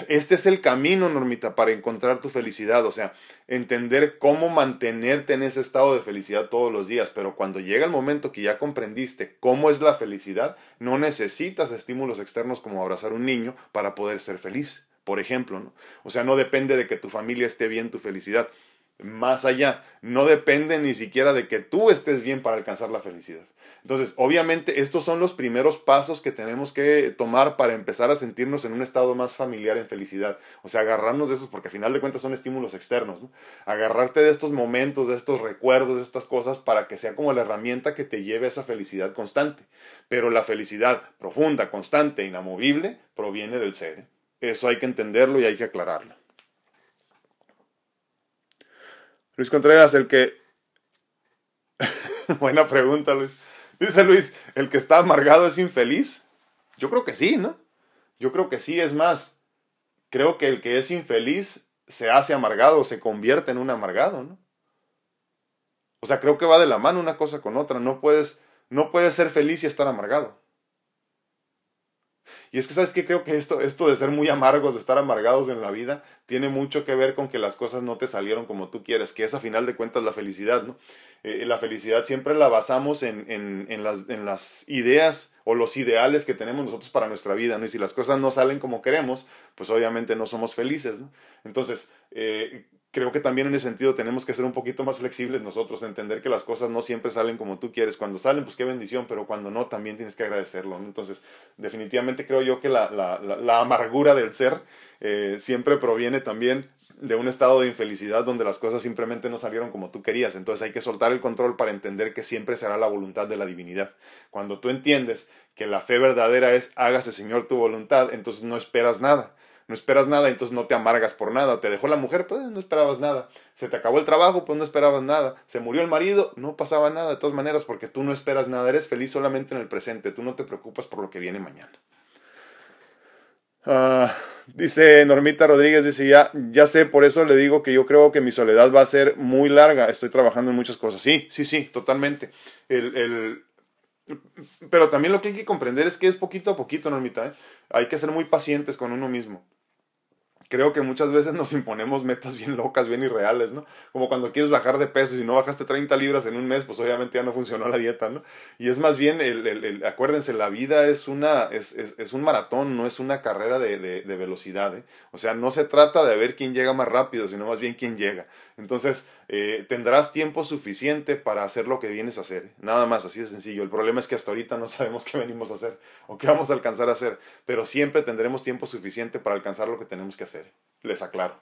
este es el camino, Normita, para encontrar tu felicidad. O sea, entender cómo mantenerte en ese estado de felicidad todos los días. Pero cuando llega el momento que ya comprendiste cómo es la felicidad, no necesitas estímulos externos como abrazar un niño para poder ser feliz. Por ejemplo, ¿no? O sea, no depende de que tu familia esté bien tu felicidad más allá. No depende ni siquiera de que tú estés bien para alcanzar la felicidad. Entonces, obviamente, estos son los primeros pasos que tenemos que tomar para empezar a sentirnos en un estado más familiar en felicidad. O sea, agarrarnos de esos, porque al final de cuentas son estímulos externos. Agarrarte de estos momentos, de estos recuerdos, de estas cosas, para que sea como la herramienta que te lleve a esa felicidad constante. Pero la felicidad profunda, constante, inamovible, proviene del ser. ¿eh? Eso hay que entenderlo y hay que aclararlo. Luis Contreras, el que... Buena pregunta, Luis. Dice Luis, ¿el que está amargado es infeliz? Yo creo que sí, ¿no? Yo creo que sí, es más, creo que el que es infeliz se hace amargado, se convierte en un amargado, ¿no? O sea, creo que va de la mano una cosa con otra, no puedes, no puedes ser feliz y estar amargado. Y es que, ¿sabes qué? Creo que esto, esto de ser muy amargos, de estar amargados en la vida, tiene mucho que ver con que las cosas no te salieron como tú quieres, que es a final de cuentas la felicidad, ¿no? Eh, la felicidad siempre la basamos en, en, en, las, en las ideas o los ideales que tenemos nosotros para nuestra vida, ¿no? Y si las cosas no salen como queremos, pues obviamente no somos felices, ¿no? Entonces, eh, creo que también en ese sentido tenemos que ser un poquito más flexibles nosotros, entender que las cosas no siempre salen como tú quieres. Cuando salen, pues qué bendición, pero cuando no, también tienes que agradecerlo. Entonces, definitivamente creo yo que la, la, amargura del ser eh, siempre proviene también de un estado de infelicidad donde las cosas simplemente no salieron como tú querías. Entonces hay que soltar el control para entender que siempre será la voluntad de la divinidad. Cuando tú entiendes que la fe verdadera es hágase Señor tu voluntad, entonces no esperas nada no esperas nada, entonces no te amargas por nada. Te dejó la mujer, pues no esperabas nada. Se te acabó el trabajo, pues no esperabas nada. Se murió el marido, no pasaba nada de todas maneras porque tú no esperas nada, eres feliz solamente en el presente, tú no te preocupas por lo que viene mañana. Ah, dice Normita Rodríguez, dice, ya, ya sé, por eso le digo que yo creo que mi soledad va a ser muy larga, estoy trabajando en muchas cosas. Sí, sí, sí, totalmente. El, el, pero también lo que hay que comprender es que es poquito a poquito, Normita. ¿eh? Hay que ser muy pacientes con uno mismo creo que muchas veces nos imponemos metas bien locas, bien irreales, ¿no? Como cuando quieres bajar de peso y no bajaste 30 libras en un mes, pues obviamente ya no funcionó la dieta, ¿no? Y es más bien, el, acuérdense, la vida es, una, es, es, es, un maratón, no es una carrera de, de, de velocidad, ¿eh? O sea, no se trata de ver quién llega más rápido, sino más bien quién llega. Entonces, eh, tendrás tiempo suficiente para hacer lo que vienes a hacer. Nada más, así de sencillo. El problema es que hasta ahorita no sabemos qué venimos a hacer o qué vamos a alcanzar a hacer, pero siempre tendremos tiempo suficiente para alcanzar lo que tenemos que hacer. Les aclaro.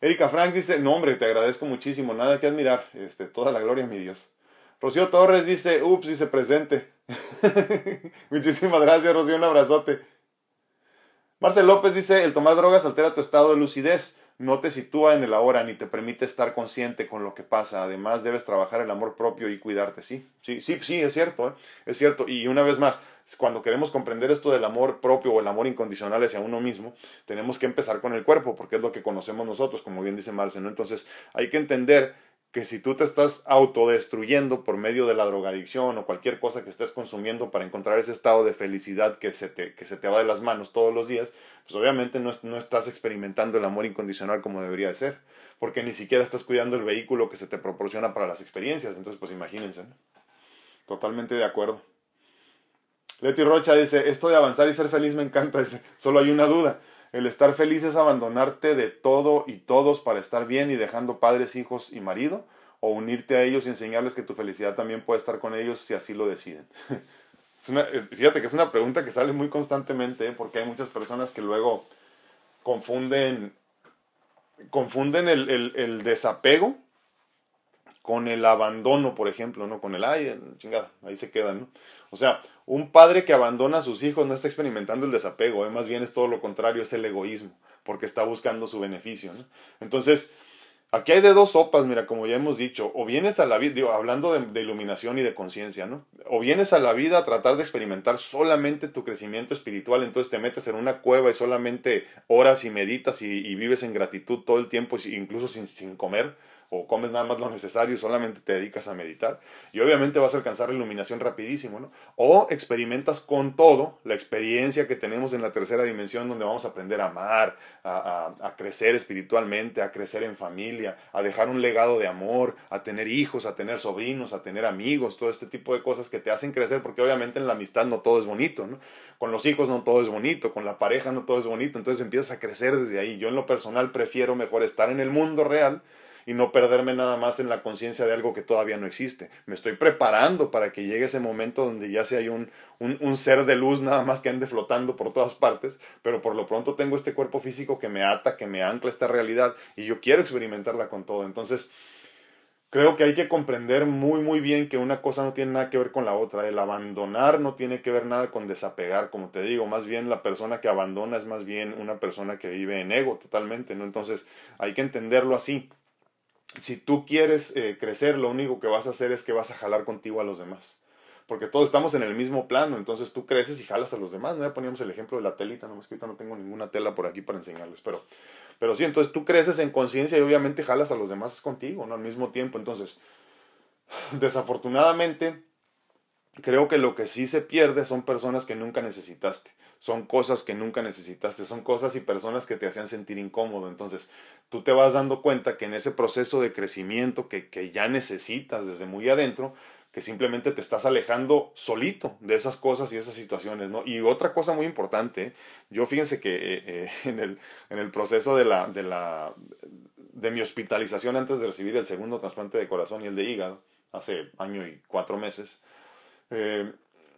Erika Frank dice, no hombre, te agradezco muchísimo, nada que admirar, este, toda la gloria mi Dios. Rocío Torres dice, ups, dice presente. Muchísimas gracias, Rocío, un abrazote. Marcel López dice, el tomar drogas altera tu estado de lucidez no te sitúa en el ahora ni te permite estar consciente con lo que pasa. Además, debes trabajar el amor propio y cuidarte. Sí, sí, sí, sí, es cierto, ¿eh? es cierto. Y una vez más, cuando queremos comprender esto del amor propio o el amor incondicional hacia uno mismo, tenemos que empezar con el cuerpo, porque es lo que conocemos nosotros, como bien dice Marce, ¿no? Entonces, hay que entender que si tú te estás autodestruyendo por medio de la drogadicción o cualquier cosa que estés consumiendo para encontrar ese estado de felicidad que se te, que se te va de las manos todos los días, pues obviamente no, no estás experimentando el amor incondicional como debería de ser, porque ni siquiera estás cuidando el vehículo que se te proporciona para las experiencias, entonces pues imagínense. ¿no? Totalmente de acuerdo. Leti Rocha dice, esto de avanzar y ser feliz me encanta. Dice, solo hay una duda. El estar feliz es abandonarte de todo y todos para estar bien y dejando padres, hijos y marido, o unirte a ellos y enseñarles que tu felicidad también puede estar con ellos si así lo deciden. fíjate que es una pregunta que sale muy constantemente, ¿eh? porque hay muchas personas que luego confunden, confunden el, el, desapego con el abandono, por ejemplo, ¿no? Con el, ay, chingada, ahí se quedan, ¿no? O sea, un padre que abandona a sus hijos no está experimentando el desapego, ¿eh? más bien es todo lo contrario, es el egoísmo, porque está buscando su beneficio, ¿no? Entonces, aquí hay de dos sopas, mira, como ya hemos dicho, o vienes a la vida, digo, hablando de, iluminación y de conciencia, ¿no? O vienes a la vida a tratar de experimentar solamente tu crecimiento espiritual, entonces te metes en una cueva y solamente oras y meditas y, vives en gratitud todo el tiempo, incluso sin, sin comer, o comes nada más lo necesario y solamente te dedicas a meditar. Y obviamente vas a alcanzar la iluminación rapidísimo, ¿no? O experimentas con todo la experiencia que tenemos en la tercera dimensión donde vamos a aprender a amar, a, crecer espiritualmente, a crecer en familia, a dejar un legado de amor, a tener hijos, a tener sobrinos, a tener amigos, todo este tipo de cosas que te hacen crecer porque obviamente en la amistad no todo es bonito, ¿no? Con los hijos no todo es bonito, con la pareja no todo es bonito, entonces empiezas a crecer desde ahí. Yo en lo personal prefiero mejor estar en el mundo real y no perderme nada más en la conciencia de algo que todavía no existe. Me estoy preparando para que llegue ese momento donde ya sea hay un, un, ser de luz nada más que ande flotando por todas partes, pero por lo pronto tengo este cuerpo físico que me ata, que me ancla esta realidad y yo quiero experimentarla con todo. Entonces, creo que hay que comprender muy muy bien que una cosa no tiene nada que ver con la otra. El abandonar no tiene que ver nada con desapegar, como te digo. Más bien la persona que abandona es más bien una persona que vive en ego totalmente, ¿no? Entonces hay que entenderlo así si tú quieres eh, crecer, lo único que vas a hacer es que vas a jalar contigo a los demás. Porque todos estamos en el mismo plano, entonces tú creces y jalas a los demás. ¿no? Ya poníamos el ejemplo de la telita, no que ahorita no tengo ninguna tela por aquí para enseñarles, pero, pero sí, entonces tú creces en conciencia y obviamente jalas a los demás contigo, ¿no? Al mismo tiempo. Entonces, desafortunadamente, creo que lo que sí se pierde son personas que nunca necesitaste son cosas que nunca necesitaste, son cosas y personas que te hacían sentir incómodo. Entonces, tú te vas dando cuenta que en ese proceso de crecimiento que, que ya necesitas desde muy adentro, que simplemente te estás alejando solito de esas cosas y esas situaciones, ¿no? Y otra cosa muy importante, yo fíjense que eh, eh, en, el, en el proceso de la, de la de mi hospitalización antes de recibir el segundo trasplante de corazón y el de hígado, hace año y cuatro meses, eh,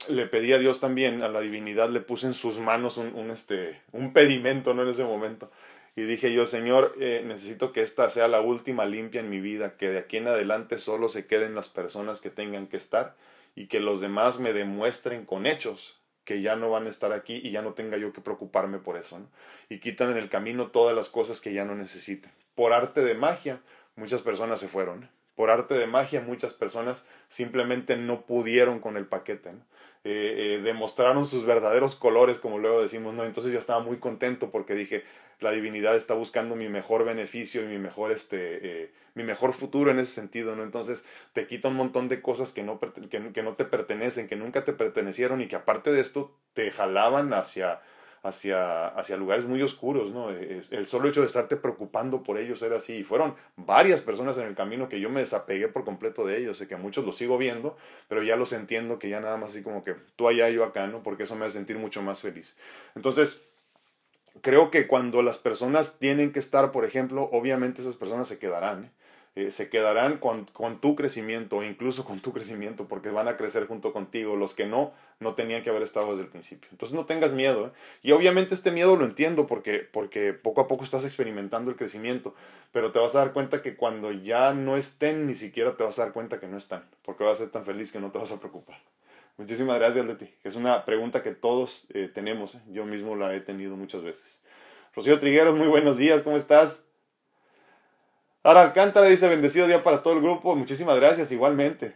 le pedí a Dios también, a la divinidad, le puse en sus manos un, este, un pedimento, ¿no? En ese momento. Y dije yo, Señor, eh, necesito que esta sea la última limpia en mi vida, que de aquí en adelante solo se queden las personas que tengan que estar y que los demás me demuestren con hechos que ya no van a estar aquí y ya no tenga yo que preocuparme por eso. ¿no? Y quitan en el camino todas las cosas que ya no necesiten. Por arte de magia, muchas personas se fueron. Por arte de magia, muchas personas simplemente no pudieron con el paquete. Eh, eh, demostraron sus verdaderos colores, como luego decimos, ¿no? Entonces yo estaba muy contento porque dije, la divinidad está buscando mi mejor beneficio y mi mejor, este, eh, mi mejor futuro en ese sentido, ¿no? Entonces te quita un montón de cosas que no, que, que no te pertenecen, que nunca te pertenecieron y que aparte de esto te jalaban hacia hacia, hacia lugares muy oscuros, ¿no? El solo hecho de estarte preocupando por ellos era así. Y fueron varias personas en el camino que yo me desapegué por completo de ellos. Sé que muchos los sigo viendo, pero ya los entiendo que ya nada más así como que tú allá, yo acá, ¿no? Porque eso me hace sentir mucho más feliz. Entonces, creo que cuando las personas tienen que estar, por ejemplo, obviamente esas personas se quedarán, ¿eh? Eh, se quedarán con, tu crecimiento incluso con tu crecimiento porque van a crecer junto contigo. Los que no, no tenían que haber estado desde el principio. Entonces no tengas miedo. ¿eh? Y obviamente este miedo lo entiendo porque, porque poco a poco estás experimentando el crecimiento, pero te vas a dar cuenta que cuando ya no estén, ni siquiera te vas a dar cuenta que no están, porque vas a ser tan feliz que no te vas a preocupar. Muchísimas gracias, Leti. Es una pregunta que todos eh, tenemos. Yo mismo la he tenido muchas veces. Rocío Trigueros, muy buenos días. ¿Cómo estás? Ahora Alcántara dice bendecido día para todo el grupo. Muchísimas gracias, igualmente.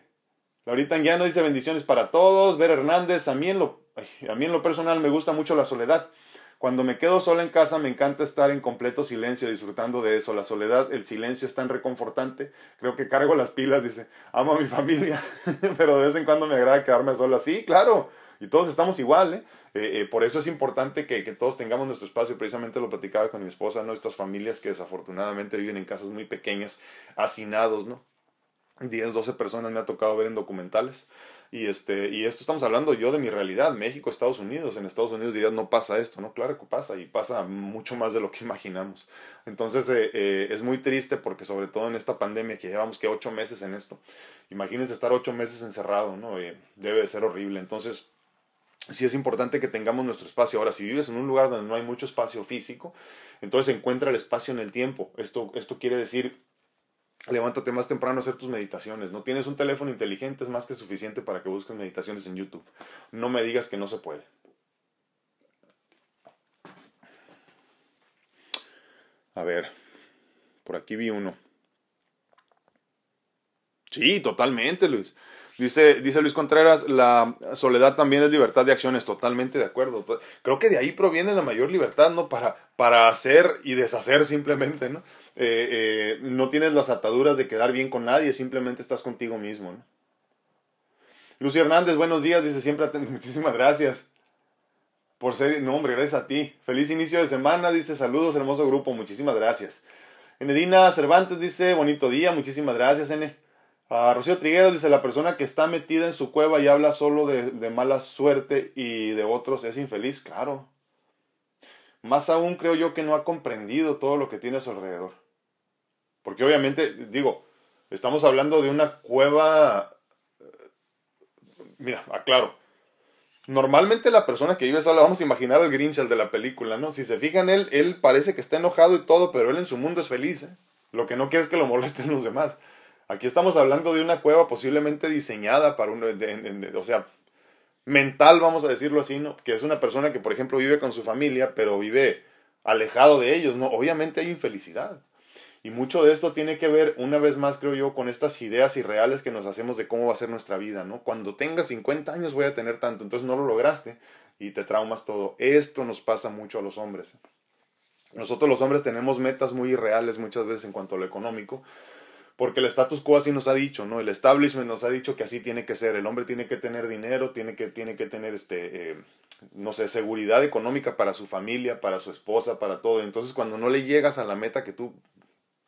Laurita Anguiano dice bendiciones para todos. Ver Hernández, a mí, en lo, a mí en lo personal me gusta mucho la soledad. Cuando me quedo sola en casa me encanta estar en completo silencio, disfrutando de eso. La soledad, el silencio es tan reconfortante. Creo que cargo las pilas, dice. Amo a mi familia, pero de vez en cuando me agrada quedarme sola. Sí, claro. Y todos estamos igual, ¿eh? Eh, ¿eh? por eso es importante que, que, todos tengamos nuestro espacio. Precisamente lo platicaba con mi esposa, ¿no? Estas familias que desafortunadamente viven en casas muy pequeñas, hacinados, ¿no? 10, 12 personas me ha tocado ver en documentales. Y, este, y esto estamos hablando yo de mi realidad, México, Estados Unidos. En Estados Unidos dirías, no pasa esto, ¿no? Claro que pasa y pasa mucho más de lo que imaginamos. Entonces eh, eh, es muy triste porque sobre todo en esta pandemia que llevamos que ocho meses en esto, imagínense estar ocho meses encerrado, ¿no? Eh, debe de ser horrible. Entonces sí es importante que tengamos nuestro espacio. Ahora, si vives en un lugar donde no hay mucho espacio físico, entonces encuentra el espacio en el tiempo. Esto, esto quiere decir levántate más temprano a hacer tus meditaciones. No tienes un teléfono inteligente, es más que suficiente para que busques meditaciones en YouTube. No me digas que no se puede. A ver, por aquí vi uno. Sí, totalmente, Luis. Dice, dice Luis Contreras, la soledad también es libertad de acciones, totalmente de acuerdo. Creo que de ahí proviene la mayor libertad, ¿no? Para, para hacer y deshacer simplemente, ¿no? Eh, eh, no tienes las ataduras de quedar bien con nadie, simplemente estás contigo mismo, ¿no? Lucy Hernández, buenos días, dice siempre, muchísimas gracias por ser, no hombre, gracias a ti. Feliz inicio de semana, dice saludos, hermoso grupo, muchísimas gracias. Enedina Cervantes dice, bonito día, muchísimas gracias, N. A Rocío Trigueros dice, la persona que está metida en su cueva y habla solo de, de mala suerte y de otros es infeliz, claro. Más aún creo yo que no ha comprendido todo lo que tiene a su alrededor. Porque obviamente, digo, estamos hablando de una cueva... Eh, mira, aclaro. Normalmente la persona que vive sola, vamos a imaginar al Grinch, el de la película, ¿no? Si se fijan, él, él parece que está enojado y todo, pero él en su mundo es feliz, ¿eh? Lo que no quiere es que lo molesten los demás. Aquí estamos hablando de una cueva posiblemente diseñada para un, o sea, mental, vamos a decirlo así, ¿no? Que es una persona que, por ejemplo, vive con su familia, pero vive alejado de ellos, ¿no? Obviamente hay infelicidad. Y mucho de esto tiene que ver, una vez más, creo yo, con estas ideas irreales que nos hacemos de cómo va a ser nuestra vida, ¿no? Cuando tenga 50 años voy a tener tanto, entonces no lo lograste y te traumas todo. Esto nos pasa mucho a los hombres. Nosotros los hombres tenemos metas muy irreales muchas veces en cuanto a lo económico, porque el status quo así nos ha dicho, ¿no? El establishment nos ha dicho que así tiene que ser, el hombre tiene que tener dinero, tiene que, tiene que tener, este, eh, no sé, seguridad económica para su familia, para su esposa, para todo. Entonces, cuando no le llegas a la meta que tú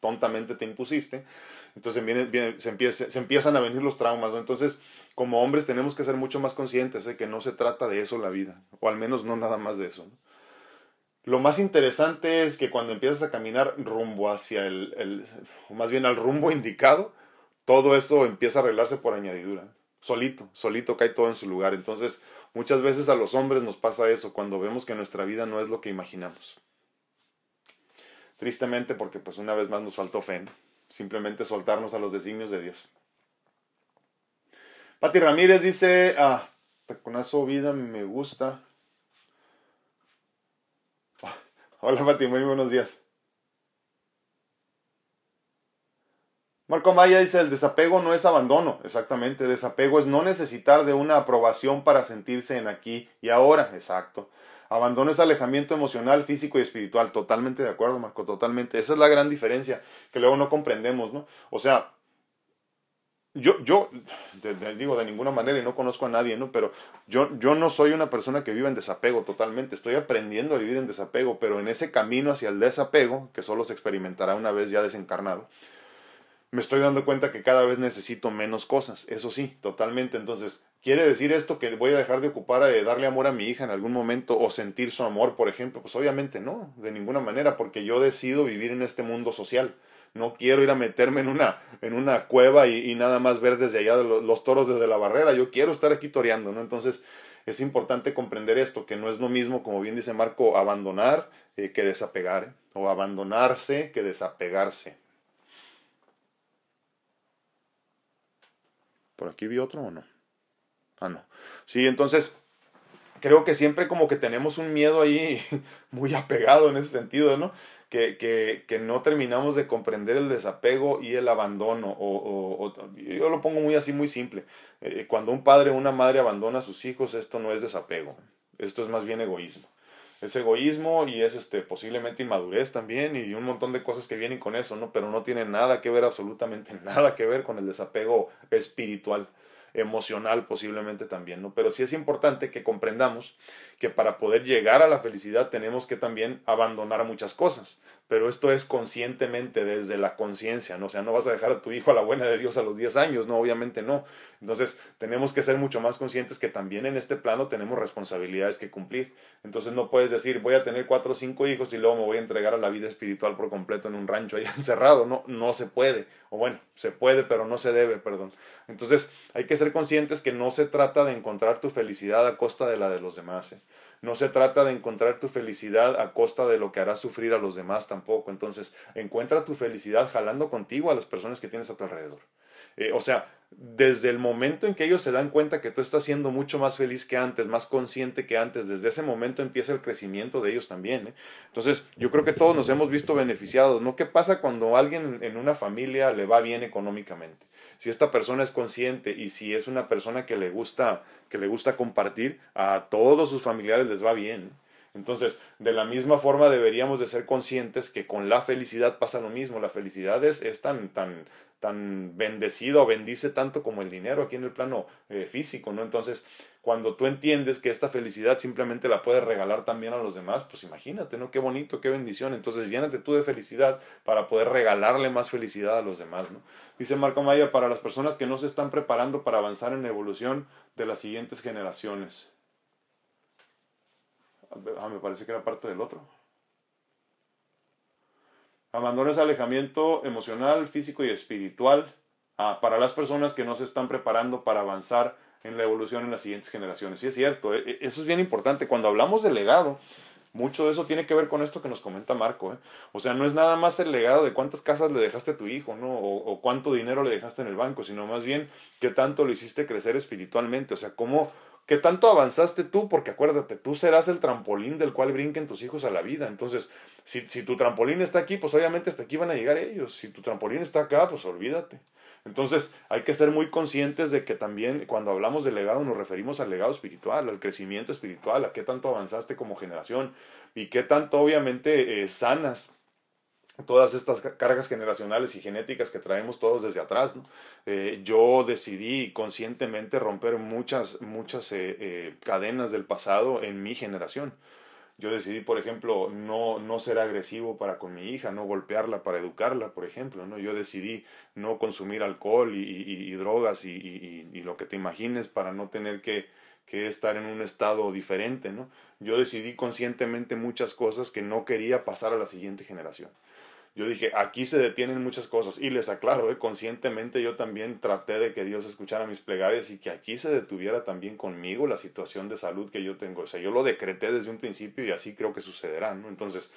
tontamente te impusiste, entonces viene, se, empieza, se, empiezan a venir los traumas, ¿no? Entonces, como hombres tenemos que ser mucho más conscientes de que no se trata de eso la vida, o al menos no nada más de eso, ¿no? Lo más interesante es que cuando empiezas a caminar rumbo hacia el, el, o más bien al rumbo indicado, todo eso empieza a arreglarse por añadidura. Solito, solito cae todo en su lugar. Entonces, muchas veces a los hombres nos pasa eso cuando vemos que nuestra vida no es lo que imaginamos. Tristemente porque pues una vez más nos faltó fe, simplemente soltarnos a los designios de Dios. Pati Ramírez dice, ah, taconazo vida me gusta. Hola Pati, muy buenos días. Marco Maya dice, el desapego no es abandono, exactamente, desapego es no necesitar de una aprobación para sentirse en aquí y ahora, exacto. Abandono es alejamiento emocional, físico y espiritual, totalmente de acuerdo, Marco, totalmente. Esa es la gran diferencia que luego no comprendemos, ¿no? O sea, yo, yo digo de ninguna manera y no conozco a nadie, ¿no? Pero yo, yo no soy una persona que vive en desapego totalmente. Estoy aprendiendo a vivir en desapego, pero en ese camino hacia el desapego, que solo se experimentará una vez ya desencarnado, me estoy dando cuenta que cada vez necesito menos cosas. Eso sí, totalmente. Entonces, ¿quiere decir esto que voy a dejar de ocupar a darle amor a mi hija en algún momento o sentir su amor, por ejemplo? Pues obviamente no, de ninguna manera, porque yo decido vivir en este mundo social no quiero ir a meterme en una, en una cueva y, nada más ver desde allá los, toros desde la barrera, yo quiero estar aquí toreando, ¿no? Entonces es importante comprender esto, que no es lo mismo, como bien dice Marco, abandonar eh, que desapegar, o abandonarse que desapegarse. ¿Por aquí vi otro o no? Ah, no. Sí, entonces creo que siempre como que tenemos un miedo ahí muy apegado en ese sentido, ¿no? Que, que, que, no terminamos de comprender el desapego y el abandono. O, o, yo lo pongo muy así, muy simple. Eh, cuando un padre o una madre abandona a sus hijos, esto no es desapego, esto es más bien egoísmo. Es egoísmo y es este, posiblemente inmadurez también y un montón de cosas que vienen con eso, ¿no? Pero no tiene nada que ver, absolutamente nada que ver con el desapego espiritual emocional posiblemente también, ¿no? Pero sí es importante que comprendamos que para poder llegar a la felicidad tenemos que también abandonar muchas cosas. Pero esto es conscientemente desde la conciencia, ¿no? O sea, no vas a dejar a tu hijo a la buena de Dios a los 10 años, no, obviamente no. Entonces, tenemos que ser mucho más conscientes que también en este plano tenemos responsabilidades que cumplir. Entonces, no puedes decir, voy a tener cuatro o cinco hijos y luego me voy a entregar a la vida espiritual por completo en un rancho ahí encerrado. No, no se puede. O bueno, se puede, pero no se debe, perdón. Entonces, hay que ser conscientes que no se trata de encontrar tu felicidad a costa de la de los demás. ¿eh? No se trata de encontrar tu felicidad a costa de lo que hará sufrir a los demás tampoco. Entonces, encuentra tu felicidad jalando contigo a las personas que tienes a tu alrededor. Eh, o sea, desde el momento en que ellos se dan cuenta que tú estás siendo mucho más feliz que antes, más consciente que antes, desde ese momento empieza el crecimiento de ellos también. ¿eh? Entonces, yo creo que todos nos hemos visto beneficiados, ¿no? ¿Qué pasa cuando alguien en una familia le va bien económicamente? Si esta persona es consciente y si es una persona que le gusta, que le gusta compartir, a todos sus familiares les va bien. Entonces, de la misma forma deberíamos de ser conscientes que con la felicidad pasa lo mismo. La felicidad es, es tan, tan, tan bendecido o bendice tanto como el dinero aquí en el plano eh, físico, ¿no? Entonces, cuando tú entiendes que esta felicidad simplemente la puedes regalar también a los demás, pues imagínate, ¿no? Qué bonito, qué bendición. Entonces, llénate tú de felicidad para poder regalarle más felicidad a los demás, ¿no? Dice Marco Maya, para las personas que no se están preparando para avanzar en la evolución de las siguientes generaciones. Ah, me parece que era parte del otro. Abandono ese alejamiento emocional, físico y espiritual ah, para las personas que no se están preparando para avanzar en la evolución en las siguientes generaciones. Sí es cierto, eh, eh, eso es bien importante. Cuando hablamos de legado, mucho de eso tiene que ver con esto que nos comenta Marco. ¿eh? O sea, no es nada más el legado de cuántas casas le dejaste a tu hijo, ¿no? O, o, cuánto dinero le dejaste en el banco, sino más bien qué tanto lo hiciste crecer espiritualmente. O sea, cómo, qué tanto avanzaste tú, porque acuérdate, tú serás el trampolín del cual brinquen tus hijos a la vida. Entonces, si, si tu trampolín está aquí, pues obviamente hasta aquí van a llegar ellos. Si tu trampolín está acá, pues olvídate. Entonces hay que ser muy conscientes de que también cuando hablamos de legado nos referimos al legado espiritual, al crecimiento espiritual, a qué tanto avanzaste como generación y qué tanto obviamente eh, sanas todas estas cargas generacionales y genéticas que traemos todos desde atrás. Eh, yo decidí conscientemente romper muchas, muchas eh, cadenas del pasado en mi generación. Yo decidí, por ejemplo, no, no ser agresivo para con mi hija, no golpearla para educarla, por ejemplo, ¿no? Yo decidí no consumir alcohol y, y, drogas y, y, lo que te imagines para no tener que, que estar en un estado diferente, ¿no? Yo decidí conscientemente muchas cosas que no quería pasar a la siguiente generación yo dije, aquí se detienen muchas cosas. Y les aclaro, eh, conscientemente yo también traté de que Dios escuchara mis plegarias y que aquí se detuviera también conmigo la situación de salud que yo tengo. O sea, yo lo decreté desde un principio y así creo que sucederá, ¿no? Entonces,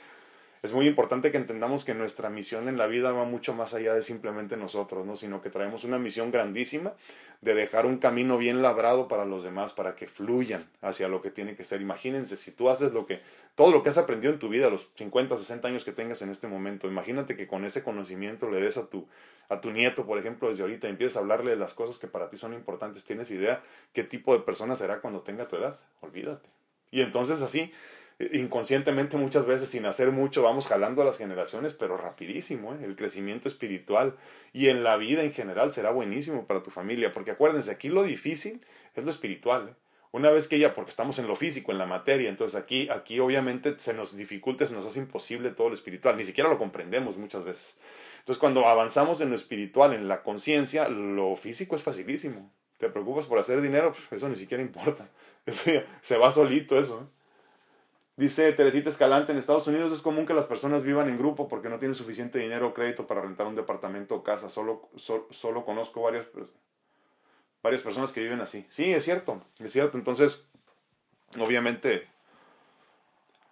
es muy importante que entendamos que nuestra misión en la vida va mucho más allá de simplemente nosotros, ¿no? sino que traemos una misión grandísima de dejar un camino bien labrado para los demás, para que fluyan hacia lo que tiene que ser. Imagínense, si tú haces lo que, todo lo que has aprendido en tu vida, los 50, 60 años que tengas en este momento, imagínate que con ese conocimiento le des a tu, a tu nieto, por ejemplo, desde ahorita, empiezas a hablarle de las cosas que para ti son importantes, tienes idea qué tipo de persona será cuando tenga tu edad, olvídate. Y entonces así inconscientemente muchas veces sin hacer mucho vamos jalando a las generaciones, pero rapidísimo, ¿eh? el crecimiento espiritual y en la vida en general será buenísimo para tu familia, porque acuérdense, aquí lo difícil es lo espiritual. ¿eh? Una vez que ya, porque estamos en lo físico, en la materia, entonces aquí, aquí obviamente se nos dificulta, se nos hace imposible todo lo espiritual, ni siquiera lo comprendemos muchas veces. Entonces cuando avanzamos en lo espiritual, en la conciencia, lo físico es facilísimo. Te preocupas por hacer dinero, pues, eso ni siquiera importa. Eso se va solito eso. ¿eh? Dice Teresita Escalante, en Estados Unidos es común que las personas vivan en grupo porque no tienen suficiente dinero o crédito para rentar un departamento o casa. Solo, solo conozco varias, varias personas que viven así. Sí, es cierto, es cierto. Entonces, obviamente,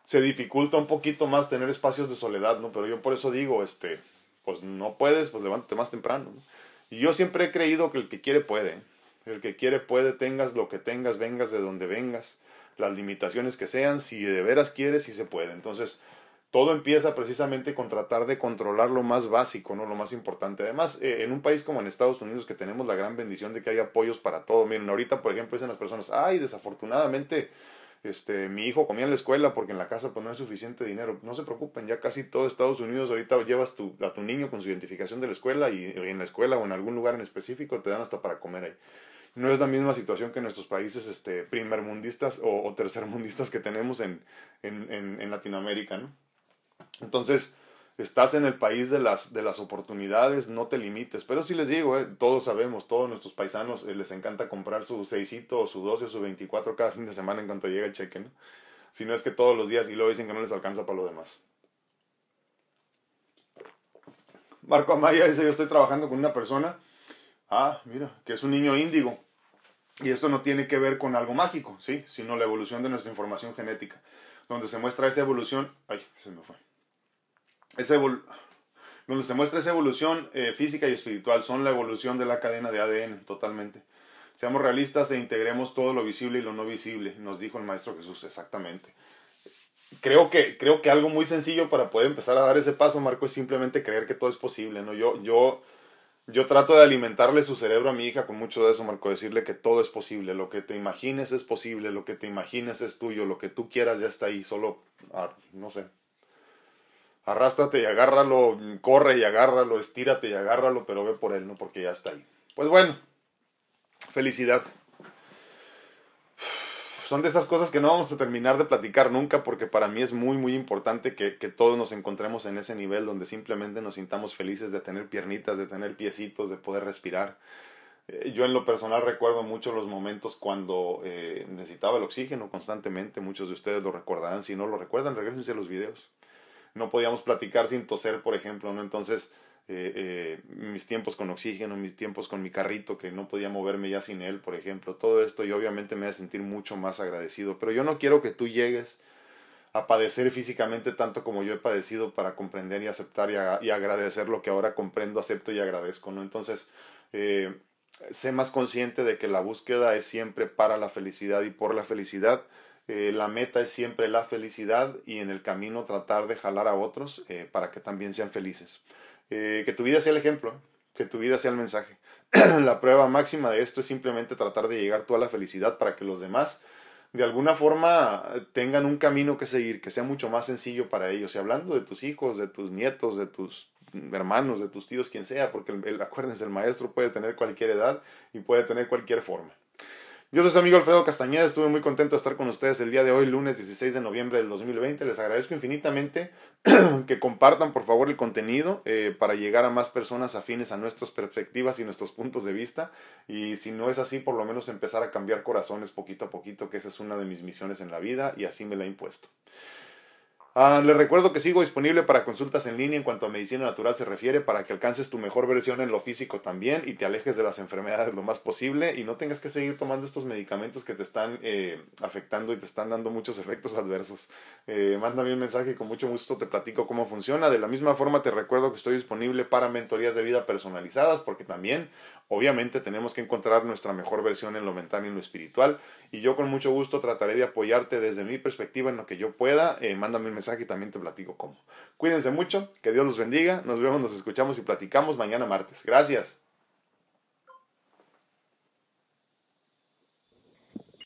se dificulta un poquito más tener espacios de soledad, ¿no? Pero yo por eso digo, este, pues no puedes, pues levántate más temprano. Y yo siempre he creído que el que quiere puede. El que quiere puede, tengas lo que tengas, vengas de donde vengas las limitaciones que sean, si de veras quieres, si se puede. Entonces, todo empieza precisamente con tratar de controlar lo más básico, ¿no? Lo más importante. Además, eh, en un país como en Estados Unidos, que tenemos la gran bendición de que hay apoyos para todo. Miren, ahorita, por ejemplo, dicen las personas, ay, desafortunadamente, este, mi hijo comía en la escuela porque en la casa pues no hay suficiente dinero. No se preocupen, ya casi todo Estados Unidos ahorita llevas a tu niño con su identificación de la escuela y en la escuela o en algún lugar en específico te dan hasta para comer ahí no es la misma situación que nuestros países este, primermundistas o, tercermundistas que tenemos en, en, en, Latinoamérica, ¿no? Entonces, estás en el país de las, de las oportunidades, no te limites. Pero sí les digo, eh, todos sabemos, todos nuestros paisanos eh, les encanta comprar su seisito o su 12 o su 24 cada fin de semana en cuanto llega el cheque, ¿no? Si no es que todos los días y luego dicen que no les alcanza para lo demás. Marco Amaya dice, yo estoy trabajando con una persona, ah, mira, que es un niño índigo. Y esto no tiene que ver con algo mágico, ¿sí? Sino la evolución de nuestra información genética, donde se muestra esa evolución, ay, se me fue donde se muestra esa evolución eh, física y espiritual, son la evolución de la cadena de ADN totalmente. Seamos realistas e integremos todo lo visible y lo no visible, nos dijo el Maestro Jesús exactamente. Creo que, creo que algo muy sencillo para poder empezar a dar ese paso, Marco, es simplemente creer que todo es posible. ¿no? Yo, yo, yo trato de alimentarle su cerebro a mi hija con mucho de eso, Marco, decirle que todo es posible, lo que te imagines es posible, lo que te imagines es tuyo, lo que tú quieras ya está ahí, solo, no sé, arrástrate y agárralo, corre y agárralo, estírate y agárralo, pero ve por él, ¿no? Porque ya está ahí. Pues bueno, felicidad. Son de esas cosas que no vamos a terminar de platicar nunca porque para mí es muy, muy importante que, que todos nos encontremos en ese nivel donde simplemente nos sintamos felices de tener piernitas, de tener piecitos, de poder respirar. Eh, yo en lo personal recuerdo mucho los momentos cuando eh, necesitaba el oxígeno constantemente, muchos de ustedes lo recordarán, si no lo recuerdan, regresense a los videos no podíamos platicar sin toser, por ejemplo, ¿no? Entonces, eh, eh, mis tiempos con oxígeno, mis tiempos con mi carrito, que no podía moverme ya sin él, por ejemplo, todo esto y obviamente me hace sentir mucho más agradecido. Pero yo no quiero que tú llegues a padecer físicamente tanto como yo he padecido para comprender y aceptar y, agradecer lo que ahora comprendo, acepto y agradezco, ¿no? Entonces, eh, sé más consciente de que la búsqueda es siempre para la felicidad y por la felicidad la meta es siempre la felicidad y en el camino tratar de jalar a otros para que también sean felices. Eh, que tu vida sea el ejemplo, que tu vida sea el mensaje. la prueba máxima de esto es simplemente tratar de llegar tú a la felicidad para que los demás de alguna forma tengan un camino que seguir, que sea mucho más sencillo para ellos. Y hablando de tus hijos, de tus nietos, de tus hermanos, de tus tíos, quien sea, porque el, acuérdense, el maestro puede tener cualquier edad y puede tener cualquier forma. Yo soy su amigo Alfredo Castañeda, estuve muy contento de estar con ustedes el día de hoy, lunes 16 de noviembre del 2020. Les agradezco infinitamente que compartan por favor el contenido eh, para llegar a más personas afines a nuestras perspectivas y nuestros puntos de vista. Y si no es así, por lo menos empezar a cambiar corazones poquito a poquito, que esa es una de mis misiones en la vida y así me la he impuesto. Ah, les recuerdo que sigo disponible para consultas en línea en cuanto a medicina natural se refiere para que alcances tu mejor versión en lo físico también y te alejes de las enfermedades lo más posible y no tengas que seguir tomando estos medicamentos que te están eh, afectando y te están dando muchos efectos adversos. Eh, mándame un mensaje y con mucho gusto te platico cómo funciona. De la misma forma te recuerdo que estoy disponible para mentorías de vida personalizadas porque también obviamente tenemos que encontrar nuestra mejor versión en lo mental y en lo espiritual y yo con mucho gusto trataré de apoyarte desde mi perspectiva en lo que yo pueda. Eh, mándame un mensaje y también te platico cómo. Cuídense mucho, que Dios los bendiga, nos vemos, nos escuchamos y platicamos mañana martes. Gracias.